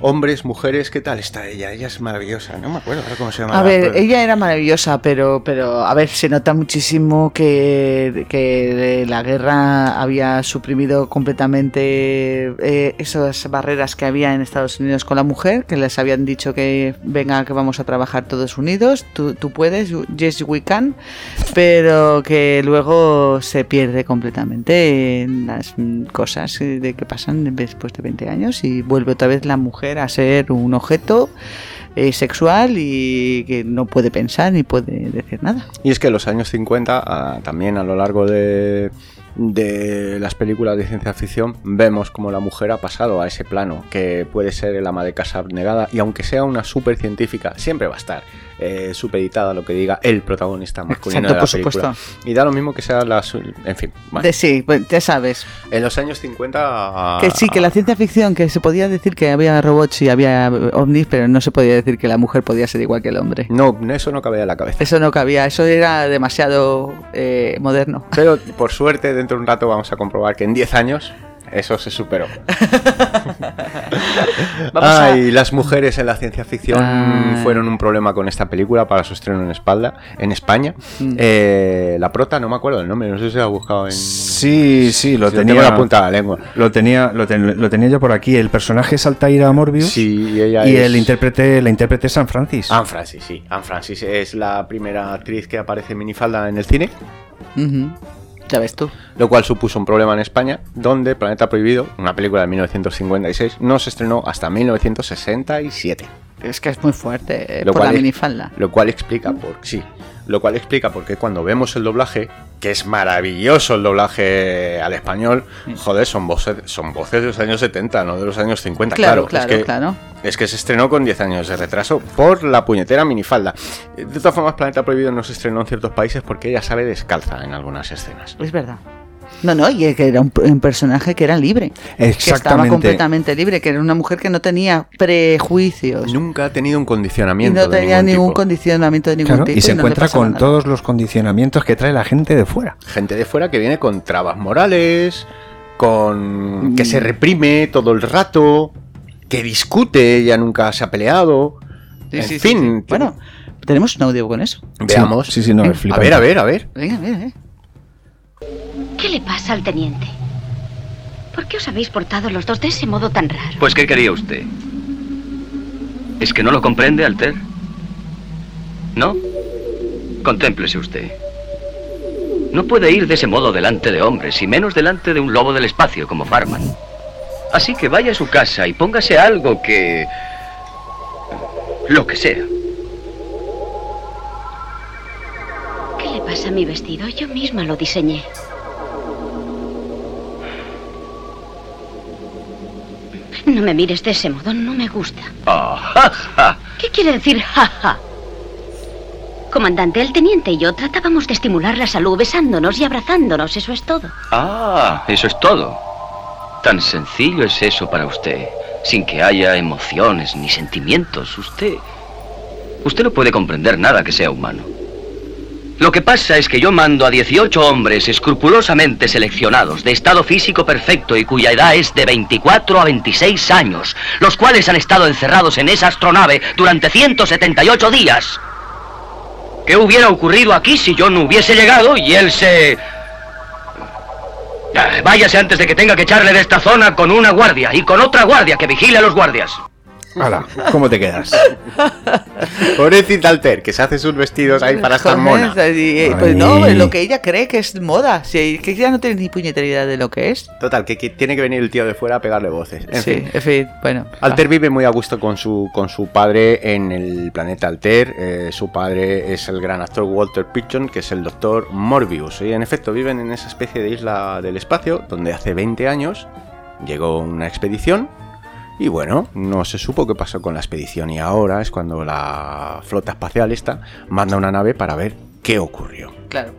Hombres, mujeres, ¿qué tal está ella? Ella es maravillosa, no me acuerdo cómo se llama. A ver, ella era maravillosa, pero, pero a ver, se nota muchísimo que, que la guerra había suprimido completamente eh, esas barreras que había en Estados Unidos con la mujer, que les habían dicho que venga, que vamos a trabajar todos unidos, tú, tú puedes, yes we can, pero que luego se pierde completamente en las mm, cosas eh, de que pasan después de 20 años y vuelve otra vez la mujer a ser un objeto eh, sexual y que no puede pensar ni puede decir nada. Y es que los años 50, ah, también a lo largo de, de las películas de ciencia ficción, vemos como la mujer ha pasado a ese plano, que puede ser el ama de casa abnegada, y aunque sea una super científica, siempre va a estar eh, supeditada a lo que diga el protagonista masculino Exacto, de la por película. supuesto. Y da lo mismo que sea la... En fin, bueno. De sí, pues, ya sabes. En los años 50... Que sí, que la ciencia ficción, que se podía decir que había robots y había ovnis, pero no se podía decir que la mujer podía ser igual que el hombre. No, eso no cabía en la cabeza. Eso no cabía, eso era demasiado eh, moderno. Pero por suerte, dentro de un rato vamos a comprobar que en 10 años eso se superó. A- Ay, las mujeres en la ciencia ficción Ah. fueron un problema con esta película para su estreno en espalda, en España. Mm. Eh, la prota, no me acuerdo el nombre, no sé si se lo ha buscado en. Sí, sí, lo tenía. tengo la punta de la lengua. Lo tenía, lo, ten- lo tenía yo por aquí. El personaje es Altaira Morbius. Sí, y ella y es- el intérprete, la intérprete es San Francis. Anne Francis, sí. Anne Francis es la primera actriz que aparece en minifalda en el cine. Ya ves tú. lo cual supuso un problema en España, donde Planeta Prohibido, una película de 1956, no se estrenó hasta 1967. Es que es muy fuerte eh, Lo por la cual- minifalda. Lo cual explica por sí, lo cual explica por qué cuando vemos el doblaje, que es maravilloso el doblaje al español, joder, son voces, son voces de los años 70, no de los años 50, Claro, claro. claro, es que, claro. Es que se estrenó con 10 años de retraso por la puñetera minifalda. De todas formas, Planeta Prohibido no se estrenó en ciertos países porque ella sabe descalza en algunas escenas. Es verdad. No, no, y que era un, un personaje que era libre. Que estaba completamente libre, que era una mujer que no tenía prejuicios. Nunca ha tenido un Y condicionamiento. no de tenía ningún ningún tipo. condicionamiento de ningún Claro, tipo. y se no encuentra con nada. todos los condicionamientos que trae la gente de fuera. Gente de fuera que viene con trabas morales, con que Mm. se reprime todo el rato, que discute, ella nunca se ha peleado. Sí, en sí, fin, sí. Bueno, tenemos un audio con eso. veamos. Sí, sí, no, Eh, a ver, a ver, a ver. Venga, venga, eh. ¿Qué le pasa al teniente? ¿Por qué os habéis portado los dos de ese modo tan raro? Pues, ¿qué quería usted? ¿Es que no lo comprende, Alter? ¿No? Contémplese usted. No puede ir de ese modo delante de hombres, y menos delante de un lobo del espacio como Farman. Así que vaya a su casa y póngase algo que... lo que sea. ¿Qué le pasa a mi vestido? Yo misma lo diseñé. No me mires de ese modo, no me gusta. Ah, ja, ja. ¿Qué quiere decir jaja? Comandante, el teniente y yo tratábamos de estimular la salud besándonos y abrazándonos, eso es todo. Ah, eso es todo. Tan sencillo es eso para usted, sin que haya emociones ni sentimientos. Usted... Usted no puede comprender nada que sea humano. Lo que pasa es que yo mando a 18 hombres escrupulosamente seleccionados, de estado físico perfecto y cuya edad es de 24 a 26 años, los cuales han estado encerrados en esa astronave durante 178 días. ¿Qué hubiera ocurrido aquí si yo no hubiese llegado y él se... Ah, Váyase antes de que tenga que echarle de esta zona con una guardia y con otra guardia que vigile a los guardias. Hala, ¿cómo te quedas? Pobrecita Alter, que se hace sus vestidos ahí para estar mona. Y, eh, pues no, lo que ella cree que es moda. Si, que ella no tiene ni puñetera idea de lo que es. Total, que, que tiene que venir el tío de fuera a pegarle voces. En sí, fin. en fin, bueno. Alter vive muy a gusto con su, con su padre en el planeta Alter. Eh, su padre es el gran actor Walter Pidgeon, que es el doctor Morbius. Y en efecto viven en esa especie de isla del espacio, donde hace 20 años llegó una expedición. Y bueno, no se supo qué pasó con la expedición. Y ahora es cuando la flota espacial esta manda una nave para ver qué ocurrió. Claro.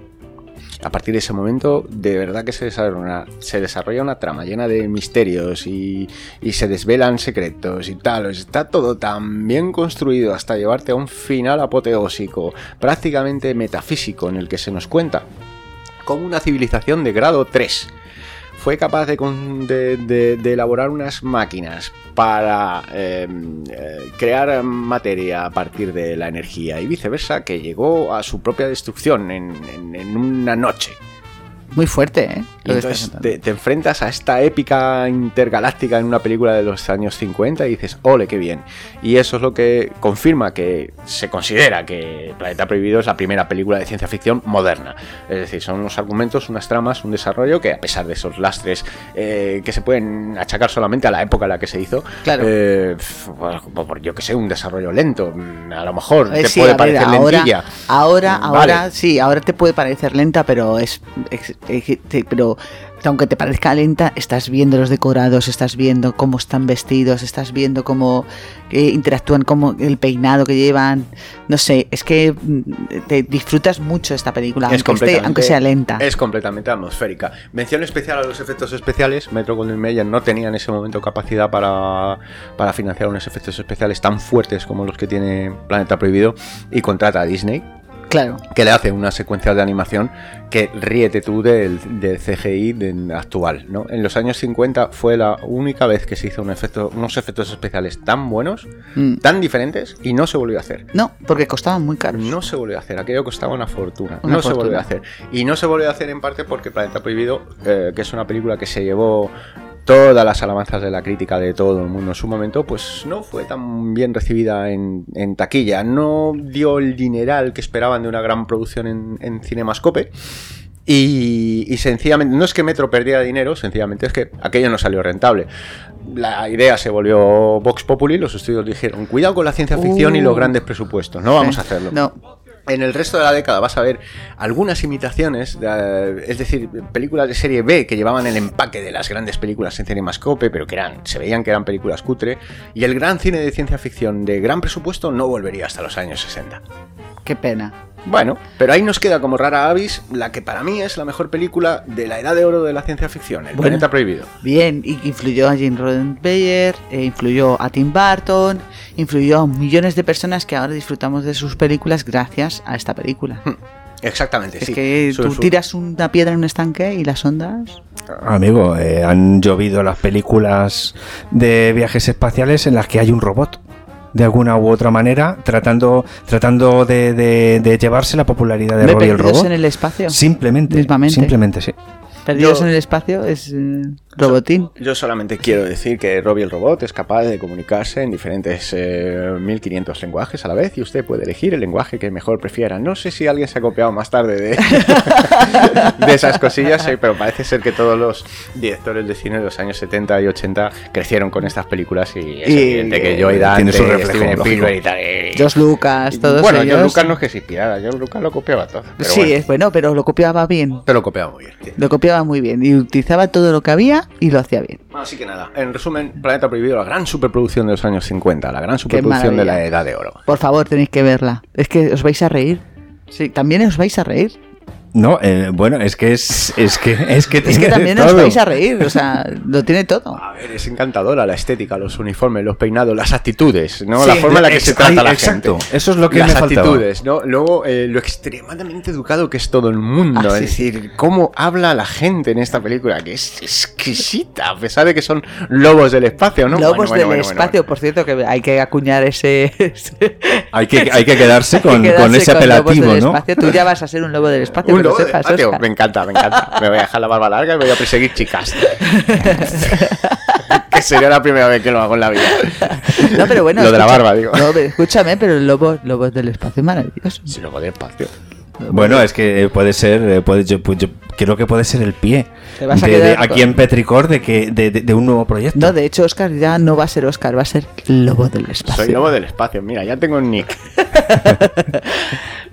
A partir de ese momento, de verdad que se desarrolla una, se desarrolla una trama llena de misterios y, y se desvelan secretos y tal. Está todo tan bien construido hasta llevarte a un final apoteósico, prácticamente metafísico, en el que se nos cuenta cómo una civilización de grado 3 fue capaz de, de- elaborar unas máquinas para eh, eh, crear materia a partir de la energía y viceversa, que llegó a su propia destrucción en- en una noche. Muy fuerte, ¿eh? Lo entonces te, te enfrentas a esta épica intergaláctica en una película de los años 50 y dices, ole, qué bien. Y eso es lo que confirma que se considera que Planeta Prohibido es la primera película de ciencia ficción moderna. Es decir, son unos argumentos, unas tramas, un desarrollo que a pesar de esos lastres eh, que se pueden achacar solamente a la época en la que se hizo, Claro. eh, por, yo que sé, un desarrollo lento, mm, a lo mejor Eh, te sí, puede a ver, parecer ahora, lentilla. ahora, Vale. ahora, sí, ahora te puede parecer lenta, pero es, pero aunque te parezca lenta, estás viendo los decorados, estás viendo cómo están vestidos, estás viendo cómo eh, interactúan, cómo el peinado que llevan, no sé, es que mm, te disfrutas mucho esta película, Es aunque, esté, completamente- aunque sea lenta. Es completamente atmosférica. Mención especial a los efectos especiales. Metro Golden Mayer no tenía en ese momento capacidad para, para financiar unos efectos especiales tan fuertes como los que tiene Planeta Prohibido y contrata a Disney. Claro. Que le hace una secuencia de animación que ríete tú del, del CGI de- actual. ¿no? En los años 50 fue la única vez que se hizo un efecto, unos efectos especiales tan buenos, Mm. tan diferentes, y no se volvió a hacer. No, porque costaban muy caros. No se volvió a hacer, aquello costaba una fortuna. Una no se volvió a hacer. Y no se volvió a hacer en parte porque Planeta Prohibido, eh, que es una película que se llevó todas las alabanzas de la crítica de todo el mundo en su momento, pues no fue tan bien recibida en, en taquilla. No dio el dineral que esperaban de una gran producción en, en Cinemascope. Y, y sencillamente, no es que Metro perdiera dinero, sencillamente es que aquello no salió rentable. La idea se volvió Vox Populi, los estudios dijeron, cuidado con la ciencia ficción y los Uh. grandes presupuestos, no vamos a hacerlo. No. En el resto de la década vas a ver algunas imitaciones, de- es decir, películas de serie B que llevaban el empaque de las grandes películas en Cinemascope, pero que eran, se veían que eran películas cutre, y el gran cine de ciencia ficción de gran presupuesto no volvería hasta los años 60. Qué pena. Bueno, pero ahí nos queda como rara avis la que para mí es la mejor película de la edad de oro de la ciencia ficción, El Bueno. planeta prohibido. Bien, y influyó a Jim Roddenberry, eh, influyó a Tim Burton, influyó a millones de personas que ahora disfrutamos de sus películas gracias a esta película. Exactamente, Es sí. que tú tiras una piedra en un estanque y las ondas. Amigo, eh, han llovido las películas de viajes espaciales en las que hay un robot. De alguna u otra manera, tratando, tratando de, de- de llevarse la popularidad de ¿Ve Robbie el Perdidos robot. en el espacio? Simplemente, simplemente, sí. Perdidos Yo- en el espacio es eh, robotín. Yo solamente quiero decir que Robbie el robot es capaz de comunicarse en diferentes eh, 1500 lenguajes a la vez y usted puede elegir el lenguaje que mejor prefiera. No sé si alguien se ha copiado más tarde de, de esas cosillas, eh, pero parece ser que todos los directores de cine de los años 70 y 80 crecieron con estas películas y es Y- evidente que Joy Dante, Tiene su reflejo, Steven lógico. Spielberg y tal. eh, George Lucas, todos bueno, ellos. George Lucas no es que se inspirara, George Lucas lo copiaba todo. Pero sí, bueno, es bueno, pero lo copiaba bien. pero lo copiaba muy bien. sí. Lo copiaba muy bien y utilizaba todo lo que había y lo hacía bien. Así que nada, en resumen, Planeta Prohibido, la gran superproducción de los años 50, la gran superproducción de la. Edad de Oro. Por favor, tenéis que verla. Es que os vais a reír. Sí, también os vais a reír. No, eh, bueno, es que es, es que es que, Es que también todo. vais a reír. O sea, lo tiene todo. A ver, es encantadora la estética, los uniformes, los peinados, las actitudes, ¿no? Sí, la forma en la que se trata ay, la exacto, gente. eso es lo que las me faltaba. actitudes, ¿no? Luego, eh, lo extremadamente educado que es todo el mundo. Ah, es sí, decir, cómo habla la gente en esta película, que es exquisita, a pesar de que son lobos del espacio, ¿no? Lobos Bueno, bueno, del bueno, bueno, espacio, por cierto, que hay que acuñar ese. ese- Hay que, hay que quedarse hay que con, quedarse con ese apelativo, del ¿no? espacio. Tú ya vas a ser un lobo del espacio, Un que lo lobo del sepas, espacio, Óscar. me encanta, me encanta. Me voy a dejar la barba larga y voy a perseguir chicas. que sería la primera vez que lo hago en la vida. No, pero bueno. Lo de la barba, digo. No, pero escúchame, pero el lobo, lobos del espacio es maravilloso. Si lobo del espacio. Bueno, es que puede ser, eh, puede, yo, pues yo creo que puede ser el pie Te vas a de, de quedar aquí en Petricor de que de, de- de un nuevo proyecto. No, de hecho, Oscar ya no va a ser Oscar, va a ser lobo del espacio. Soy lobo del espacio, mira, ya tengo un nick.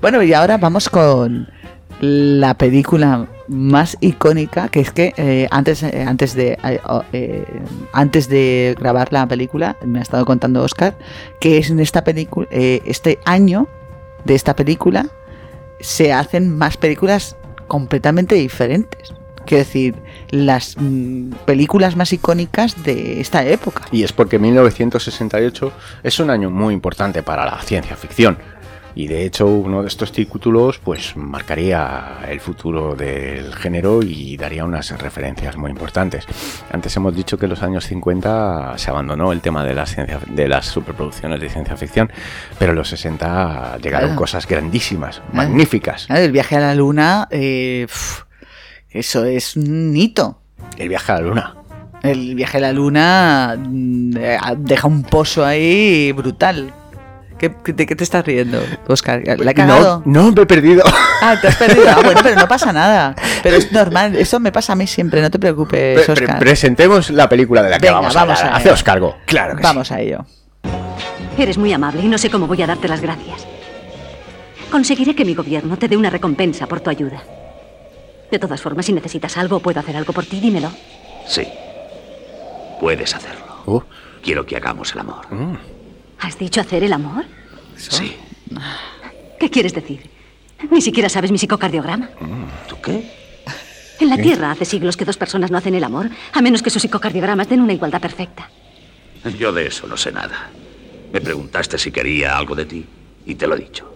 Bueno, y ahora vamos con la película más icónica, que es que eh, antes, eh, antes, de, eh, antes de grabar la película, me ha estado contando Oscar, que es en esta película, este año de esta película, se hacen más películas completamente diferentes. Quiero decir, las mm, películas más icónicas de esta época. Y es porque 1968 es un año muy importante para la ciencia ficción. Y de hecho uno de estos títulos pues marcaría el futuro del género y daría unas referencias muy importantes. Antes hemos dicho que en los años 50 se abandonó el tema de las, ciencia- de las superproducciones de ciencia ficción, pero en los 60 llegaron Claro. cosas grandísimas, magníficas. El viaje a la luna, eh, pf, eso es un hito. El viaje a la luna. El viaje a la luna mm, eh, deja un pozo ahí brutal. ¿Qué, ¿De qué te estás riendo, Oscar? ¿La he cagado? No, no, me he perdido. Ah, te has perdido. Ah, bueno, pero no pasa nada. Pero es normal. Eso me pasa a mí siempre. No te preocupes, Pre- pre- Oscar. presentemos la película de la que Venga, vamos, vamos a hablar. a Haceos cargo. Claro que Vamos a ello. Eres muy amable y no sé cómo voy a darte las gracias. Conseguiré que mi gobierno te dé una recompensa por tu ayuda. De todas formas, si necesitas algo o puedo hacer algo por ti, dímelo. Sí. Puedes hacerlo. Uh. Quiero que hagamos el amor. ¿Has dicho hacer el amor? Sí. ¿Qué quieres decir? Ni siquiera sabes mi psicocardiograma. ¿Tú qué? En la ¿Qué? Tierra hace siglos que dos personas no hacen el amor, a menos que sus psicocardiogramas den una igualdad perfecta. Yo de eso no sé nada. Me preguntaste si quería algo de ti y te lo he dicho.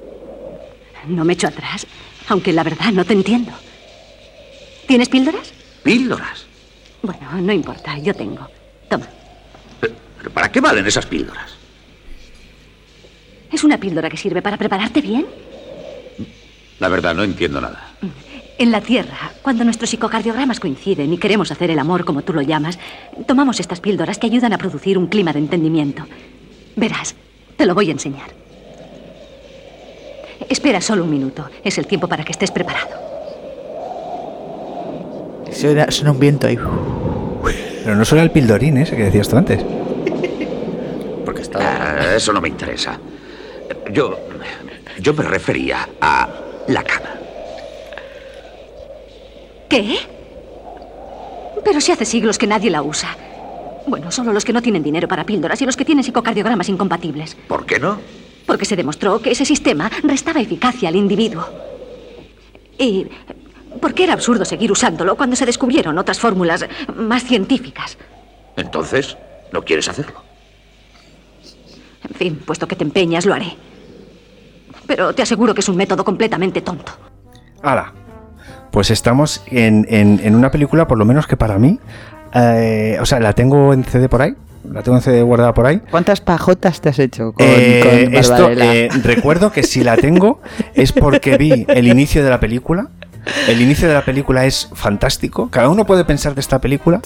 No me echo atrás, aunque la verdad no te entiendo. ¿Tienes píldoras? ¿Píldoras? Bueno, no importa, yo tengo. Toma. ¿Pero para qué valen esas píldoras? ¿Es una píldora que sirve para prepararte bien? La verdad, no entiendo nada. En la Tierra, cuando nuestros psicocardiogramas coinciden y queremos hacer el amor como tú lo llamas, tomamos estas píldoras que ayudan a producir un clima de entendimiento. Verás, te lo voy a enseñar. Espera solo un minuto. Es el tiempo para que estés preparado. Suena, suena un viento ahí. Pero no suena el pildorín ese que decías tú antes. Porque Ah, eso no me interesa. Yo. Yo me refería a la cama. ¿Qué? Pero si hace siglos que nadie la usa. Bueno, solo los que no tienen dinero para píldoras y los que tienen psicocardiogramas incompatibles. ¿Por qué no? porque se demostró que ese sistema restaba eficacia al individuo. Y porque era absurdo seguir usándolo cuando se descubrieron otras fórmulas más científicas. Entonces, ¿no quieres hacerlo? En fin, puesto que te empeñas, lo haré. Pero te aseguro que es un método completamente tonto. ¡Hala! Pues estamos en, en- en una película, por lo menos que para mí, eh, o sea, la tengo en CD por ahí, la tengo en CD guardada por ahí. ¿Cuántas pajotas te has hecho con, Eh, con esto, eh, recuerdo que si la tengo es porque vi el inicio de la película. El inicio de la película es fantástico. Cada uno puede pensar de esta película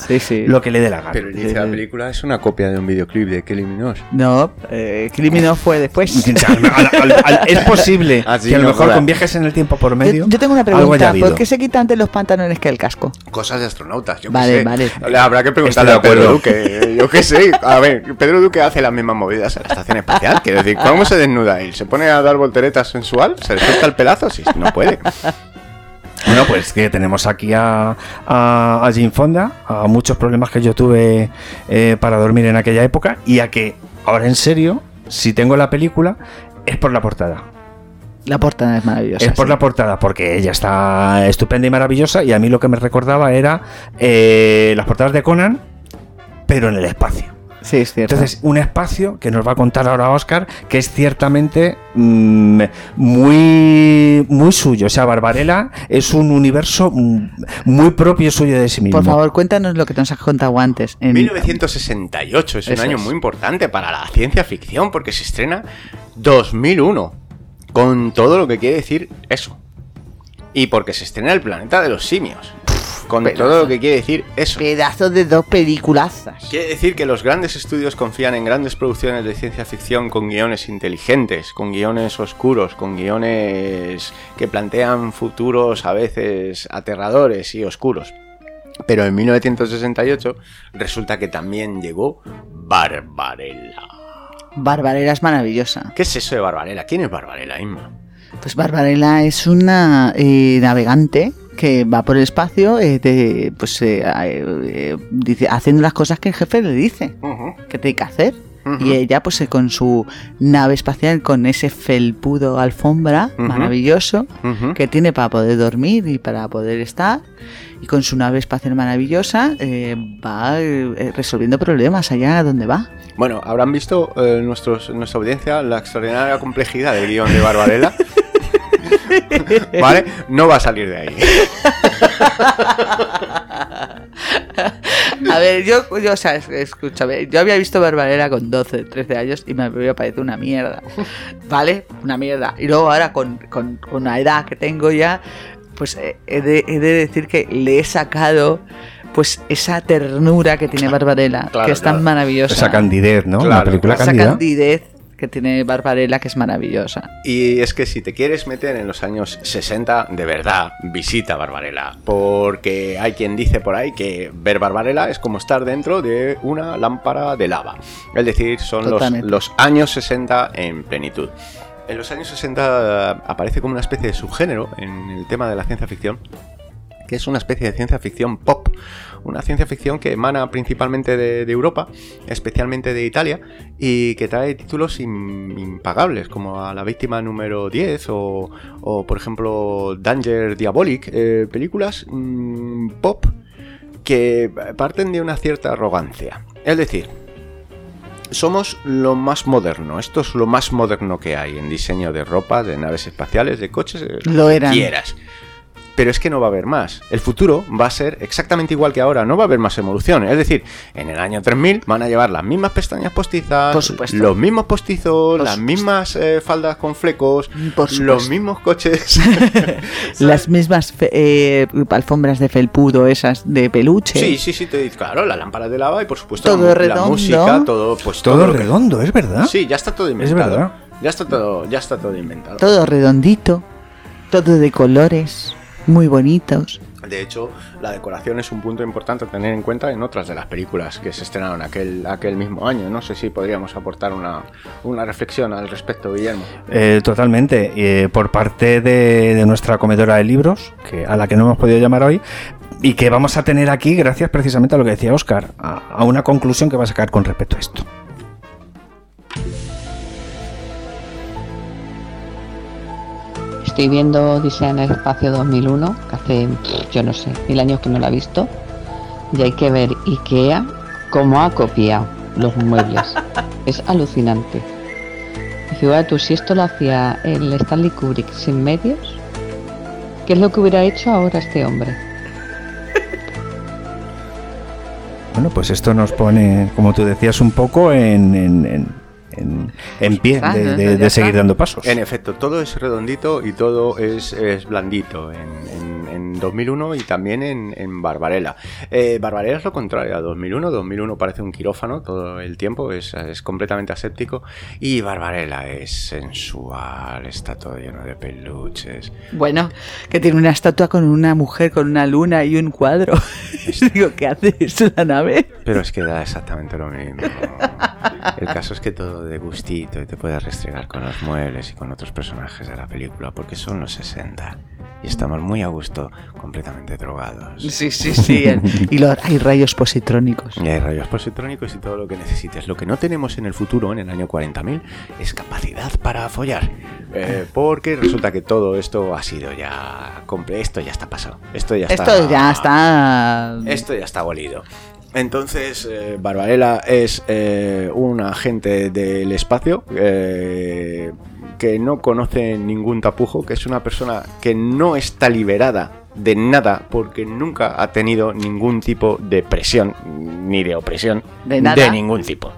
lo que le dé la gana. Pero el inicio de la película es una copia de un videoclip de Kelly Minogue. No, eh, Criminal fue después. Al- al- al- es posible Así que a lo no mejor con viajes en el tiempo por medio. Yo, yo tengo una pregunta. ¿Por qué se quita antes los pantalones que el casco? Cosas de astronautas, yo Vale, qué sé. vale. Le Habrá que preguntarle a Pedro. Duque. Yo qué sé. A ver, Pedro Duque hace las mismas movidas en la estación espacial. Quiero decir, ¿cómo se desnuda él? ¿Se pone a dar volteretas sensual? ¿Se le suelta el pelazo? Sí, no puede. Bueno, pues que tenemos aquí a, a, a Jane Fonda, a muchos problemas que yo tuve eh, para dormir en aquella época y a que, ahora en serio, si tengo la película, es por la portada. La portada es maravillosa. es por sí. la portada, porque ella está estupenda y maravillosa y a mí lo que me recordaba era eh, las portadas de Conan, pero en el espacio. Sí, es cierto. Entonces, un espacio que nos va a contar ahora Oscar, que es ciertamente mm, muy, muy suyo. O sea, Barbarella es un universo mm, muy propio suyo de sí mismo. Por favor, cuéntanos lo que nos has contado antes. En... 1968 es un año es. muy importante para la ciencia ficción porque se estrena 2001. Con todo lo que quiere decir eso. Y porque se estrena el planeta de los simios. Con todo lo que quiere decir eso. Pedazo de dos peliculazas. Quiere decir que los grandes estudios confían en grandes producciones de ciencia ficción con guiones inteligentes, con guiones oscuros, con guiones que plantean futuros a veces aterradores y oscuros. Pero en 1968 resulta que también llegó Barbarella. Barbarella es maravillosa. ¿Qué es eso de Barbarella? ¿Quién es Barbarella, Inma? Pues Barbarella es una eh, navegante que va por el espacio eh, de- pues, eh, eh, dice, haciendo las cosas que el jefe le dice que tiene que hacer. Y ella, pues con su nave espacial, con ese felpudo alfombra maravilloso que tiene para poder dormir y para poder estar, y con su nave espacial maravillosa, eh, va eh, resolviendo problemas allá donde va. Bueno, habrán visto eh, nuestros, nuestra audiencia la extraordinaria complejidad del guion de Barbarella. ¿Vale? No va a salir de ahí. A ver, yo, yo, o sea, es- escúchame, yo había visto Barbarella con 12, 13 años y me había parecido una mierda, ¿vale? Una mierda. Y luego ahora con, con, con la edad que tengo ya, pues eh, he de, he de decir que le he sacado pues esa ternura que tiene Barbarella, Claro, que es tan claro. maravillosa. Esa candidez, ¿no? la Claro, película esa candidez que tiene Barbarella, que es maravillosa. Y es que si te quieres meter en los años 60, de verdad, visita Barbarella. Porque hay quien dice por ahí que ver Barbarella es como estar dentro de una lámpara de lava. Es decir, son los, los años 60 en plenitud. En los años 60 aparece como una especie de subgénero en el tema de la ciencia ficción, que es una especie de ciencia ficción pop. Una ciencia ficción que emana principalmente de, de Europa, especialmente de Italia, y que trae títulos im- impagables, como a La Víctima número 10 o, o, por ejemplo, Danger Diabolic, eh, películas mm, pop que parten de una cierta arrogancia. Es decir, somos lo más moderno, esto es lo más moderno que hay en diseño de ropa, de naves espaciales, de coches, de Lo eran. quieras. Pero es que no va a haber más. El futuro va a ser exactamente igual que ahora, no va a haber más evolución. Es decir, en el año 3000 van a llevar las mismas pestañas postizas, Por supuesto. los mismos postizos, Por las supuesto. mismas eh, faldas con flecos, Por supuesto. los mismos coches. Las mismas fe- eh, alfombras de felpudo, esas de peluche. Sí, sí, sí, te- claro, la lámpara de lava y por supuesto Todo la, redondo. la música, todo, pues Todo que- redondo, es verdad. Sí, ya está todo inventado. verdad. Ya está todo, ya está todo inventado. Todo redondito, todo de colores, muy bonitos. De hecho, la decoración es un punto importante a tener en cuenta en otras de las películas que se estrenaron aquel, aquel mismo año. No sé si podríamos aportar una, una reflexión al respecto, Guillermo. Eh, totalmente. Eh, por parte de, de nuestra comedora de libros, que, a la que no hemos podido llamar hoy, y que vamos a tener aquí gracias precisamente a lo que decía Oscar, a, a una conclusión que va a sacar con respecto a esto. Estoy viendo Odisea en el Espacio 2001, que hace, yo no sé, mil años que no la he visto. Y hay que ver IKEA cómo ha copiado los muebles. es alucinante. Y fíjate tú, si esto lo hacía el Stanley Kubrick sin medios, ¿qué es lo que hubiera hecho ahora este hombre? Bueno, pues esto nos pone, como tú decías, un poco en, en- en- en- en pie de, seguir dando pasos. En efecto, todo es redondito y todo es, es blandito en, en- en 2001 y también en, en Barbarella. Eh, Barbarella es lo contrario a 2001. 2001 parece un quirófano todo el tiempo, es, es completamente aséptico. Y Barbarella es sensual, está todo lleno de peluches. Bueno, que tiene una estatua con una mujer, con una luna y un cuadro. Digo, ¿qué hace eso la nave? Pero es que da exactamente lo mismo. El caso es que todo de gustito y te puedes restregar con los muebles y con otros personajes de la película porque son los 60 y estamos muy a gusto, completamente drogados. Sí, sí, sí. y lo- hay rayos positrónicos. Y hay rayos positrónicos y todo lo que necesites. Lo que no tenemos en el futuro, en el año 40.000, es capacidad para follar. Eh, porque resulta que todo esto ha sido ya... Esto ya está pasado. Esto ya está... Esto ya está. Esto ya está abolido. Entonces, eh, Barbarella es eh, un agente del espacio eh, que no conoce ningún tapujo, que es una persona que no está liberada de nada porque nunca ha tenido ningún tipo de presión ni de opresión De nada. ningún tipo.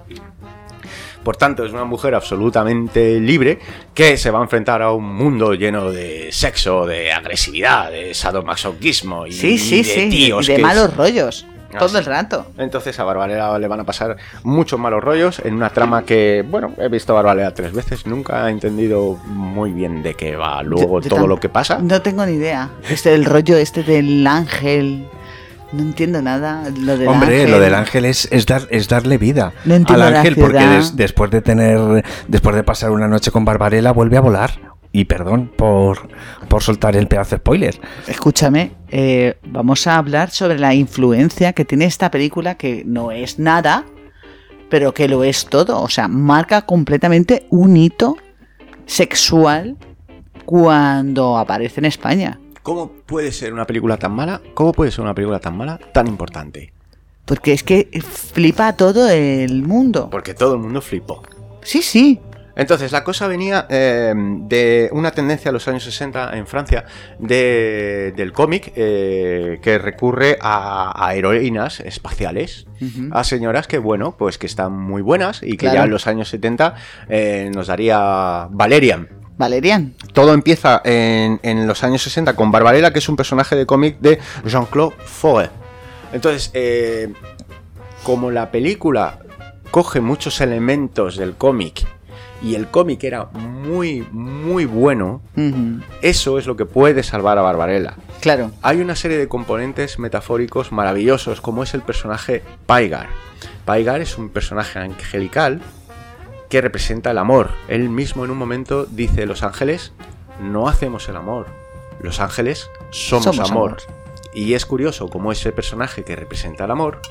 Por tanto, es una mujer absolutamente libre que se va a enfrentar a un mundo lleno de sexo, de agresividad, de sadomasoquismo y, Sí, sí, y de sí. tíos y de malos rollos. Ah, todo el rato. Entonces a Barbarella le van a pasar muchos malos rollos en una trama que, bueno, he visto a Barbarella tres veces, nunca he entendido muy bien de qué va luego Yo- yo todo lo que pasa. No tengo ni idea. Este el rollo este del ángel. No entiendo nada. Lo del Hombre, ángel. lo del ángel es, es, dar, es darle vida No al ángel porque des- después de tener después de pasar una noche con Barbarella vuelve a volar. Y perdón por, por soltar el pedazo de spoiler. Escúchame, eh, vamos a hablar sobre la influencia que tiene esta película, que no es nada, pero que lo es todo. O sea, marca completamente un hito sexual cuando aparece en España. ¿Cómo puede ser una película tan mala? ¿Cómo puede ser una película tan mala tan importante? Porque es que flipa a todo el mundo. Porque todo el mundo flipó. Sí, sí. Entonces, la cosa venía eh, de una tendencia a los años 60 en Francia de- del cómic eh, que recurre a, a heroínas espaciales, a señoras que, bueno, pues que están muy buenas y que Claro. ya en los años 70 eh, nos daría Valerian. Valerian. Todo empieza en, en los años 60 con Barbarella, que es un personaje de cómic de Jean-Claude Foe. Entonces, como la película coge muchos elementos del cómic y el cómic era muy, muy bueno, eso es lo que puede salvar a Barbarella. Claro. Hay una serie de componentes metafóricos maravillosos, como es el personaje Paigar. Paigar es un personaje angelical que representa el amor. Él mismo en un momento dice, los ángeles no hacemos el amor, los ángeles somos, Somos amor. amor. Y es curioso cómo ese personaje que representa el amor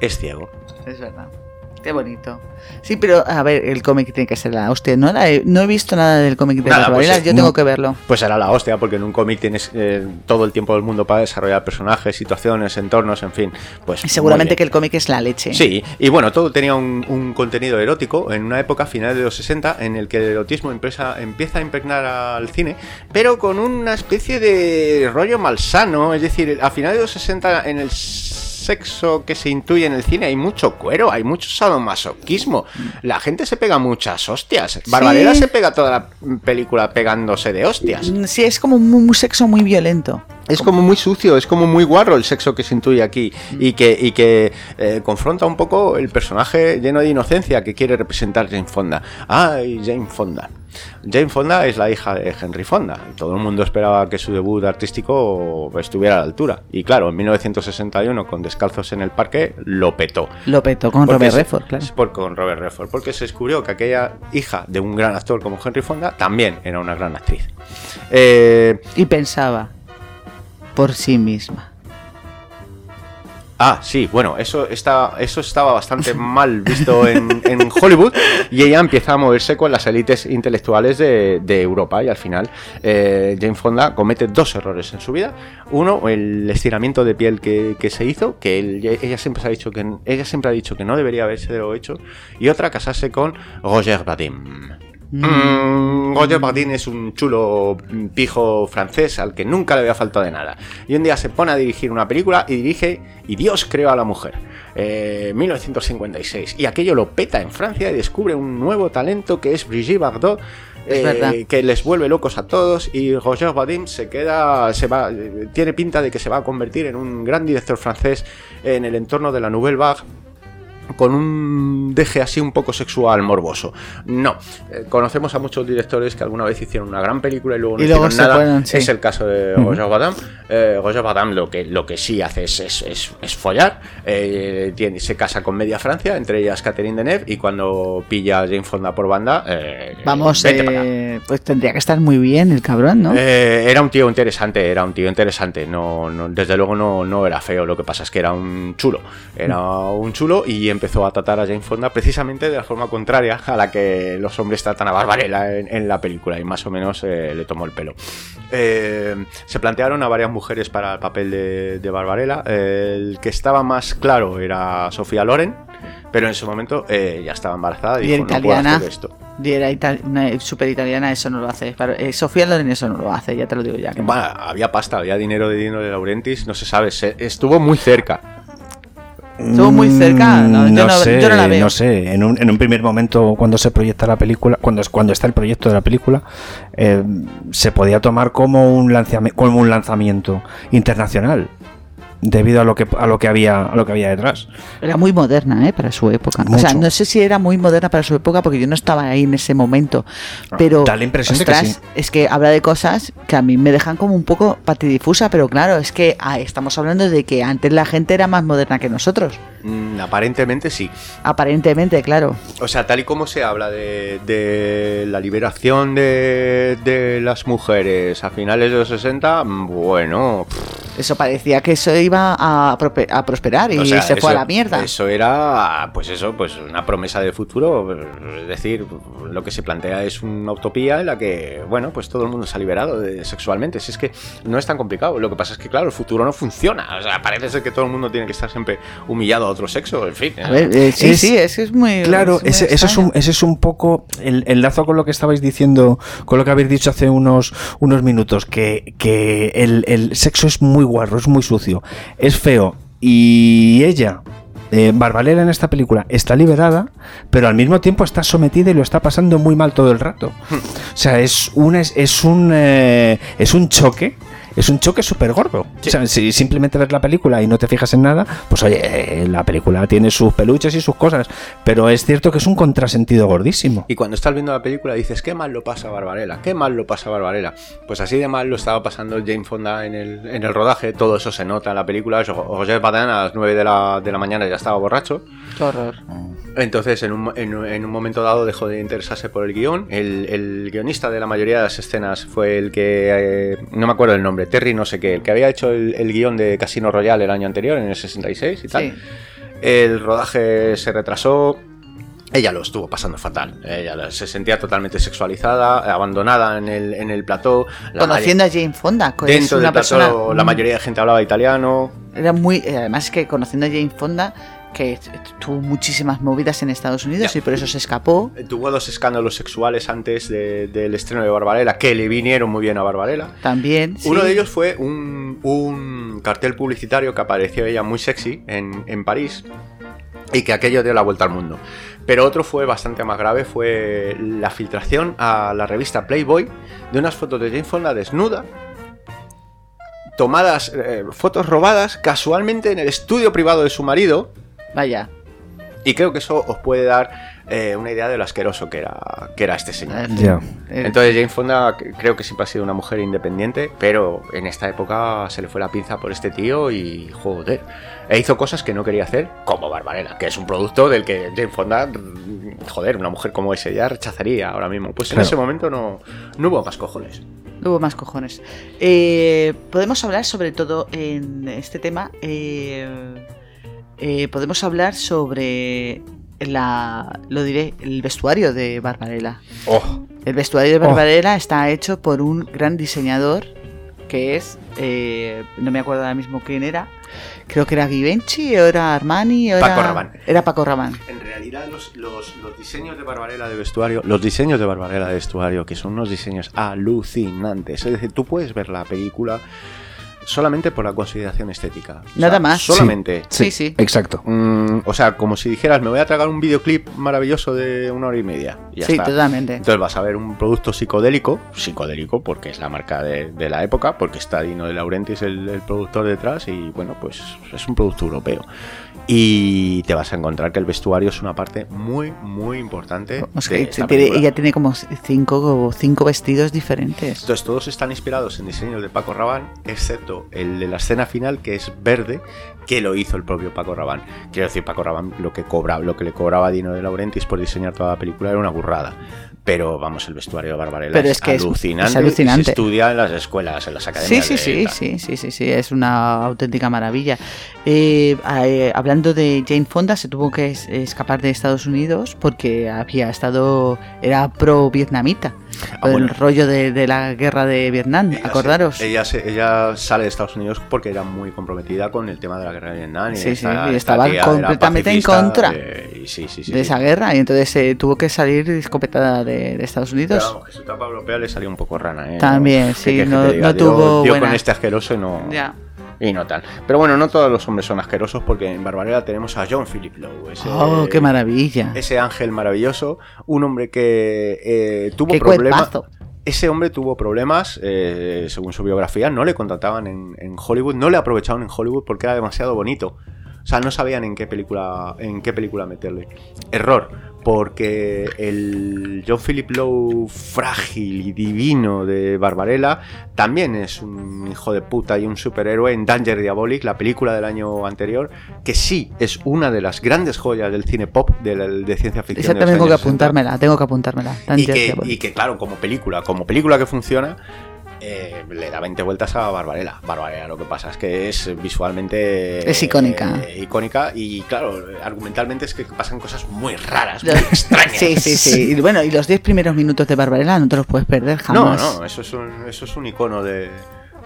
es ciego. Es verdad. Qué bonito. Sí, pero a ver, el cómic tiene que ser la hostia. No, la he, no he visto nada del cómic de Nada, Barbarella, pues, yo no. tengo que verlo. Pues será la hostia, porque en un cómic tienes eh, todo el tiempo del mundo para desarrollar personajes, situaciones, entornos, en fin. Pues seguramente que el cómic es la leche. Sí, y bueno, todo tenía un, un contenido erótico en una época final de los 60 en el que el erotismo empieza, empieza a impregnar al cine, pero con una especie de rollo malsano. Es decir, a finales de los 60 en el sexo que se intuye en el cine hay mucho cuero, hay mucho sadomasoquismo. La gente se pega muchas hostias. Barbarella Sí. se pega toda la película pegándose de hostias. Mm, Sí, es como un, un sexo muy violento. Es como muy sucio, es como muy guarro el sexo que se intuye aquí y que, y que eh, confronta un poco el personaje lleno de inocencia que quiere representar Jane Fonda. Ay, Jane Fonda. Jane Fonda es la hija de Henry Fonda. Todo el mundo esperaba que su debut artístico estuviera a la altura. Y claro, en 1961, con Descalzos en el Parque, lo petó. Lo petó con Porque Robert Redford, claro. por- con Robert Redford, porque se descubrió que aquella hija de un gran actor como Henry Fonda también era una gran actriz. Eh, Y pensaba por sí misma. Ah, sí, bueno, eso, está, eso estaba bastante mal visto en, en Hollywood y ella empieza a moverse con las élites intelectuales de, de Europa y al final eh, Jane Fonda comete dos errores en su vida. Uno, el estiramiento de piel que, que se hizo, que él- ella, siempre ha dicho que, ella siempre ha dicho que no debería haberse hecho, y otra, casarse con Roger Vadim. Mm, Roger Bardin es un chulo pijo francés al que nunca le había faltado de nada. Y un día se pone a dirigir una película y dirige Y Dios creó a la mujer. Eh, 1956. Y aquello lo peta en Francia y descubre un nuevo talento que es Brigitte Bardot. Eh, que les vuelve locos a todos y Roger Vadim se queda, se va, eh, tiene pinta de que se va a convertir en un gran director francés en el entorno de la Nouvelle Vague con un deje así un poco sexual morboso. No, Eh, conocemos a muchos directores que alguna vez hicieron una gran película y luego no Y luego hicieron nada. sí. Es el caso de. Roger Vadim. Eh, Roger Vadim lo que, lo que sí hace es, es, es- es follar. Eh, tiene- se casa con media Francia, entre ellas Catherine Deneuve, y cuando pilla a Jane Fonda por banda, eh, Vamos, vete para acá. pues tendría que estar muy bien el cabrón, ¿no? Era un tío interesante, era un tío interesante. No, no- desde luego no, no era feo. Lo que pasa es que era un chulo. Era un chulo y empezó a tratar a Jane Fonda precisamente de la forma contraria a la que los hombres tratan a Barbarella en, en la película. Y más o menos eh, le tomó el pelo. Eh, se plantearon a varias mujeres para el papel de, de Barbarella. El que estaba más claro era Sofía Loren. Pero en ese momento eh, ya estaba embarazada y y dijo, no puedo italiana. hacer esto. Y era itali- una super italiana, eso no lo hace. Eh, Sofía Loren eso no lo hace, ya te lo digo ya. Bueno, había pasta, había dinero de Dino de Laurentiis, no se sabe, se- estuvo muy cerca. Estuvo muy cerca, no, yo no- sé, yo no la veo. no sé. En un, en un primer momento, cuando se proyecta la película, cuando, cuando está el proyecto de la película, eh, se podía tomar como un, lanzami- como un lanzamiento internacional debido a lo que a lo que había a lo que había detrás. Era muy moderna, ¿eh? Para su época. O sea, no sé si era muy moderna para su época porque yo no estaba ahí en ese momento. Pero. Da la impresión de que ostras, sí. Es que habla de cosas que a mí me dejan como un poco patidifusa, pero claro, es que ah, estamos hablando de que antes la gente era más moderna que nosotros. Mm, aparentemente sí. Aparentemente, claro. O sea, tal y como se habla de, de la liberación de, de las mujeres a finales de los 60, mm, bueno, pff, Eso parecía que eso iba a, prope- a prosperar y o sea, se fue a eso- la mierda. Eso era, pues eso, pues una promesa de futuro. Es decir, lo que se plantea es una utopía en la que, bueno, pues todo el mundo se ha liberado de- sexualmente. Si es que no es tan complicado. Lo que pasa es que, claro, el futuro no funciona. O sea, parece ser que todo el mundo tiene que estar siempre humillado a otro sexo. En fin. A ver, eh, sí, Es- sí, es que es muy. Claro, es muy ese, eso es un, ese es un poco el enlazo con lo que estabais diciendo, con lo que habéis dicho hace unos, unos minutos, que, que el, el sexo es muy guarro, es muy sucio, es feo. Y ella, eh, Barbarella en esta película, está liberada, pero al mismo tiempo está sometida y lo está pasando muy mal todo el rato. O sea, es un, es, es un, eh, es un choque. Es un choque súper gordo. O sea, si simplemente ves la película y no te fijas en nada, pues oye, eh, la película tiene sus peluches y sus cosas. Pero es cierto que es un contrasentido gordísimo. Y cuando estás viendo la película dices, qué mal lo pasa Barbarella, qué mal lo pasa Barbarella. Pues así de mal lo estaba pasando Jane Fonda en el, en el rodaje, todo eso se nota en la película. Roger Vadim a las 9 de la, de la mañana ya estaba borracho. Qué horror. Entonces, en un, en un- en un momento dado dejó de interesarse por el guion. El, el guionista de la mayoría de las escenas fue el que, eh, no me acuerdo el nombre, Terry no sé qué, el que había hecho el, el guion de Casino Royale el año anterior, en el 66 y tal. Sí. El rodaje se retrasó. Ella lo estuvo pasando fatal. Ella se sentía totalmente sexualizada, abandonada en el, en el plató. La Conociendo a Jane Fonda, que es Dentro una del plató, persona. la mayoría de gente hablaba italiano. Era muy. Además, que conociendo a Jane Fonda, que tuvo muchísimas movidas en Estados Unidos y por eso se escapó. Tuvo dos escándalos sexuales antes de- del estreno de Barbarella, que le vinieron muy bien a Barbarella. También. Uno sí. de ellos fue un, un cartel publicitario que apareció ella muy sexy en, en París y que aquello dio la vuelta al mundo. Pero otro fue bastante más grave, fue la filtración a la revista Playboy de unas fotos de Jane Fonda desnuda, tomadas, eh, fotos robadas casualmente en el estudio privado de su marido. Vaya. Y creo que eso os puede dar eh, una idea de lo asqueroso que era, que era este señor. Ya. Entonces Jane Fonda creo que siempre ha sido una mujer independiente, pero en esta época se le fue la pinza por este tío y joder. E hizo cosas que no quería hacer, como Barbarella, que es un producto del que Jane Fonda, mm, joder, una mujer como ese ya rechazaría ahora mismo. Pues en Claro. ese momento no, no hubo más cojones. No hubo más cojones. Eh, Podemos hablar sobre todo en este tema. eh, eh, podemos hablar sobre la, lo diré, el vestuario de Barbarella. Oh. El vestuario de Barbarella está hecho por un gran diseñador que es, eh, no me acuerdo ahora mismo quién era, creo que era Givenchy, o era Armani, o Paco era... Rabanne. Era Paco Rabanne. En realidad los, los- los diseños de Barbarella de vestuario, los diseños de Barbarella de vestuario, que son unos diseños alucinantes. Es decir, tú puedes ver la película solamente por la consideración estética. O Nada sea, más. Solamente. Sí, sí. Exacto. Mm, o sea, como si dijeras, me voy a tragar un videoclip maravilloso de una hora y media. y ya Sí, está. totalmente. Entonces vas a ver un producto psicodélico, psicodélico porque es la marca de, de la época, porque está Dino de Laurentiis el, el productor detrás y bueno, pues es un producto europeo. Y te vas a encontrar que el vestuario es una parte muy, muy importante. De esta tiene- película. ella tiene como cinco, cinco vestidos diferentes. Entonces todos están inspirados en diseños de Paco Rabanne, excepto el de la escena final que es verde, que lo hizo el propio Paco Rabanne. Quiero decir, Paco Rabanne lo que cobra, lo que le cobraba a Dino de Laurentiis por diseñar toda la película era una burrada. Pero vamos, el vestuario de Barbarella es, que alucinante. es alucinante. y Se estudia en las escuelas, en las Sí, academias. sí, de sí, tal. sí, sí, sí, sí, es una auténtica maravilla. Eh, eh, hablando de Jane Fonda, se tuvo que es- escapar de Estados Unidos porque había estado, era pro-vietnamita, Ah, bueno. el rollo de, de la guerra de Vietnam, acordaros. Ella, se- ella sale de Estados Unidos porque era muy comprometida con el tema de la guerra de Vietnam. y Sí, esta- sí, y esta estaba completamente en contra y sí, sí, sí, de esa guerra y entonces eh, tuvo que salir escopetada de, de Estados Unidos. vamos, que su etapa europea le salió un poco rana, ¿eh? También, ¿Qué sí, que no- te diga? no Dio- tuvo dio buena- con este asqueroso y no... Ya. Y no tal. Pero bueno, no todos los hombres son asquerosos porque en Barbarella tenemos a John Philip Lowe. Ese, Oh, qué maravilla. Ese ángel maravilloso. Un hombre que eh, tuvo problemas. Ese hombre tuvo problemas, eh, según su biografía, no le contrataban en, en Hollywood, no le aprovechaban en Hollywood porque era demasiado bonito. O sea, no sabían en qué película, en qué película meterle. Error, porque el John Philip Lowe frágil y divino de Barbarella también es un hijo de puta y un superhéroe en Danger Diabolic, la película del año anterior, que sí es una de las grandes joyas del cine pop de, la- de ciencia ficción. Esa los tengo que años 60 apuntármela, tengo que apuntármela. que, y que, claro, como película, como película que funciona, eh, le da 20 vueltas a Barbarella. Barbarella lo que pasa es que es visualmente... Es icónica. eh, icónica y claro, argumentalmente es que pasan cosas muy raras, muy extrañas. Sí, sí, sí. Y bueno, y los 10 primeros minutos de Barbarella no te los puedes perder No, jamás. no, eso es un, eso es un icono de,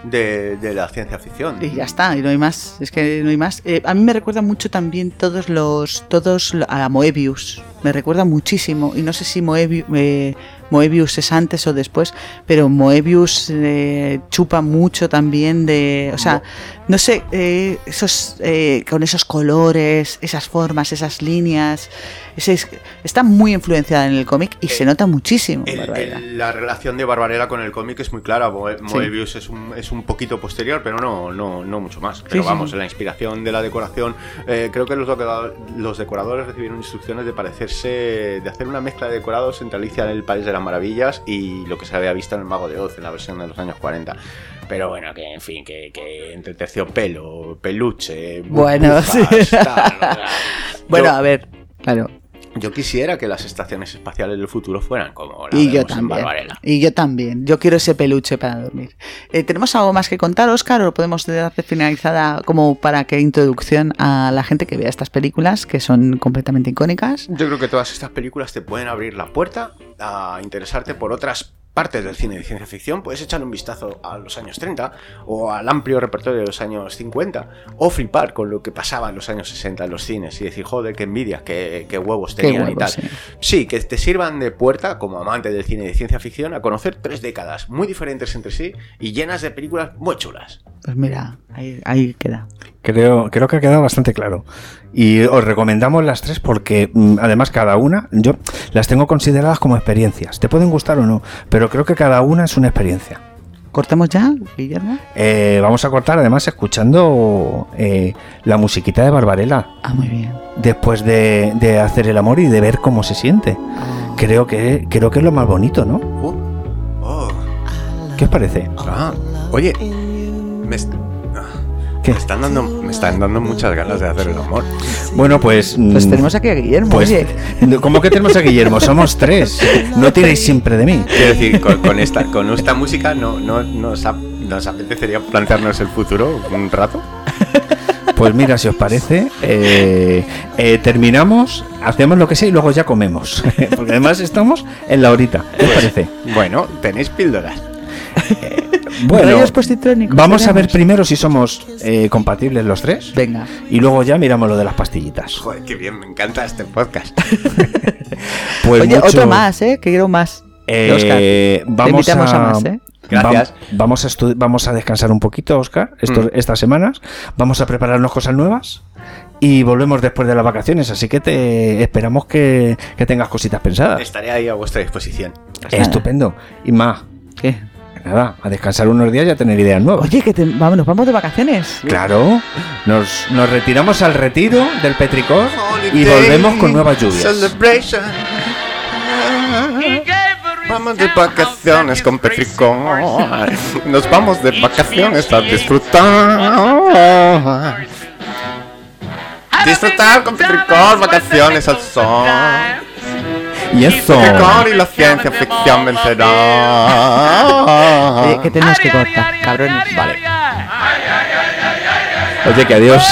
de, de la ciencia ficción. Y ya está, y no hay más. Es que no hay más. Eh, a mí me recuerda mucho también todos los. Todos a Moebius. Me recuerda muchísimo. Y no sé si Moebius, eh, Moebius es antes o después, pero Moebius eh, chupa mucho también de. O sea, no sé, eh, esos. eh, con esos colores, esas formas, esas líneas. ese es- está muy influenciada en el cómic y se nota muchísimo. El- Barbarella. el- la relación de Barbarella con el cómic es muy clara. Sí. Moebius es, un, es un poquito posterior, pero no, no, no mucho más. Pero sí. vamos, la inspiración de la decoración. eh, creo que los, los decoradores recibieron instrucciones de parecerse, de hacer una mezcla de decorados entre Alicia en el País de las Maravillas y lo que se había visto en El Mago de Oz, en la versión de los años 40. Pero bueno, que en fin, que, que entre terciopelo, peluche, bu- Bueno, bufas, sí. tal, o sea, Bueno, yo- a ver, claro. Yo quisiera que las estaciones espaciales del futuro fueran como la Y yo en también. Barbarella. Y yo también. Yo quiero ese peluche para dormir. Eh, ¿Tenemos algo más que contar, Oscar? ¿O podemos dar de finalizada como para que introducción a la gente que vea estas películas que son completamente icónicas? Yo creo que todas estas películas te pueden abrir la puerta a interesarte por otras partes del cine de ciencia ficción. Puedes echar un vistazo a los años 30 o al amplio repertorio de los años 50 o flipar con lo que pasaba en los años 60 en los cines y decir, joder, qué envidia, qué, qué huevos Qué tenían y tal. sí. Sí, que te sirvan de puerta como amante del cine de ciencia ficción a conocer tres décadas muy diferentes entre sí y llenas de películas muy chulas. Pues mira, ahí, ahí queda. Creo, creo que ha quedado bastante claro. Y os recomendamos las tres porque mm, además cada una, yo las tengo consideradas como experiencias. Te pueden gustar o no, pero creo que cada una es una experiencia. ¿Cortamos ya, Guillermo? Eh, vamos a cortar además escuchando eh, la musiquita de Barbarella. Ah, muy bien. Después de, de hacer el amor y de ver cómo se siente. Creo que, creo que es lo más bonito, ¿no? Oh. ¿Qué os parece? Ah, oye, me, me están dando, me están dando muchas ganas de hacer el amor. Bueno, pues. Pues mm, tenemos aquí a Guillermo, Pues, oye. ¿Cómo que tenemos a Guillermo? Somos tres. No tiréis siempre de mí. Quiero decir, con, con esta, con esta música no, no nos, ap- nos apetecería plantearnos el futuro un rato. Pues mira, si os parece, eh, eh, terminamos, hacemos lo que sea y luego ya comemos. Porque además estamos en la horita. ¿Qué os parece? Bueno, tenéis píldoras. Bueno, vamos a ver primero si somos eh, compatibles los tres. Venga. Y luego ya miramos lo de las pastillitas. Joder, qué bien, me encanta este podcast. Pues Oye, mucho- otro más, ¿eh? Que quiero más. Eh, Oscar, te vamos invitamos a, a más, ¿eh? Gracias. vam- Vamos a, vamos a descansar un poquito, Oscar, estos- Mm. estas semanas. Vamos a prepararnos cosas nuevas y volvemos después de las vacaciones. Así que te esperamos que, que tengas cositas pensadas. Estaré ahí a vuestra disposición. Estupendo. Y más, ¿Qué? Nada, a descansar unos días y a tener ideas nuevas. Oye, que te, vamos, nos vamos de vacaciones. Claro, nos, nos retiramos al retiro del Petricor y volvemos con nuevas lluvias. Celebration. Vamos de vacaciones con Petricor. Nos vamos de vacaciones a disfrutar. Disfrutar con Petricor, vacaciones al sol. Y eso. Petricor y la ciencia ficción vencerá. Oye, que tenemos que cortar, cabrones. Vale. Oye, que adiós.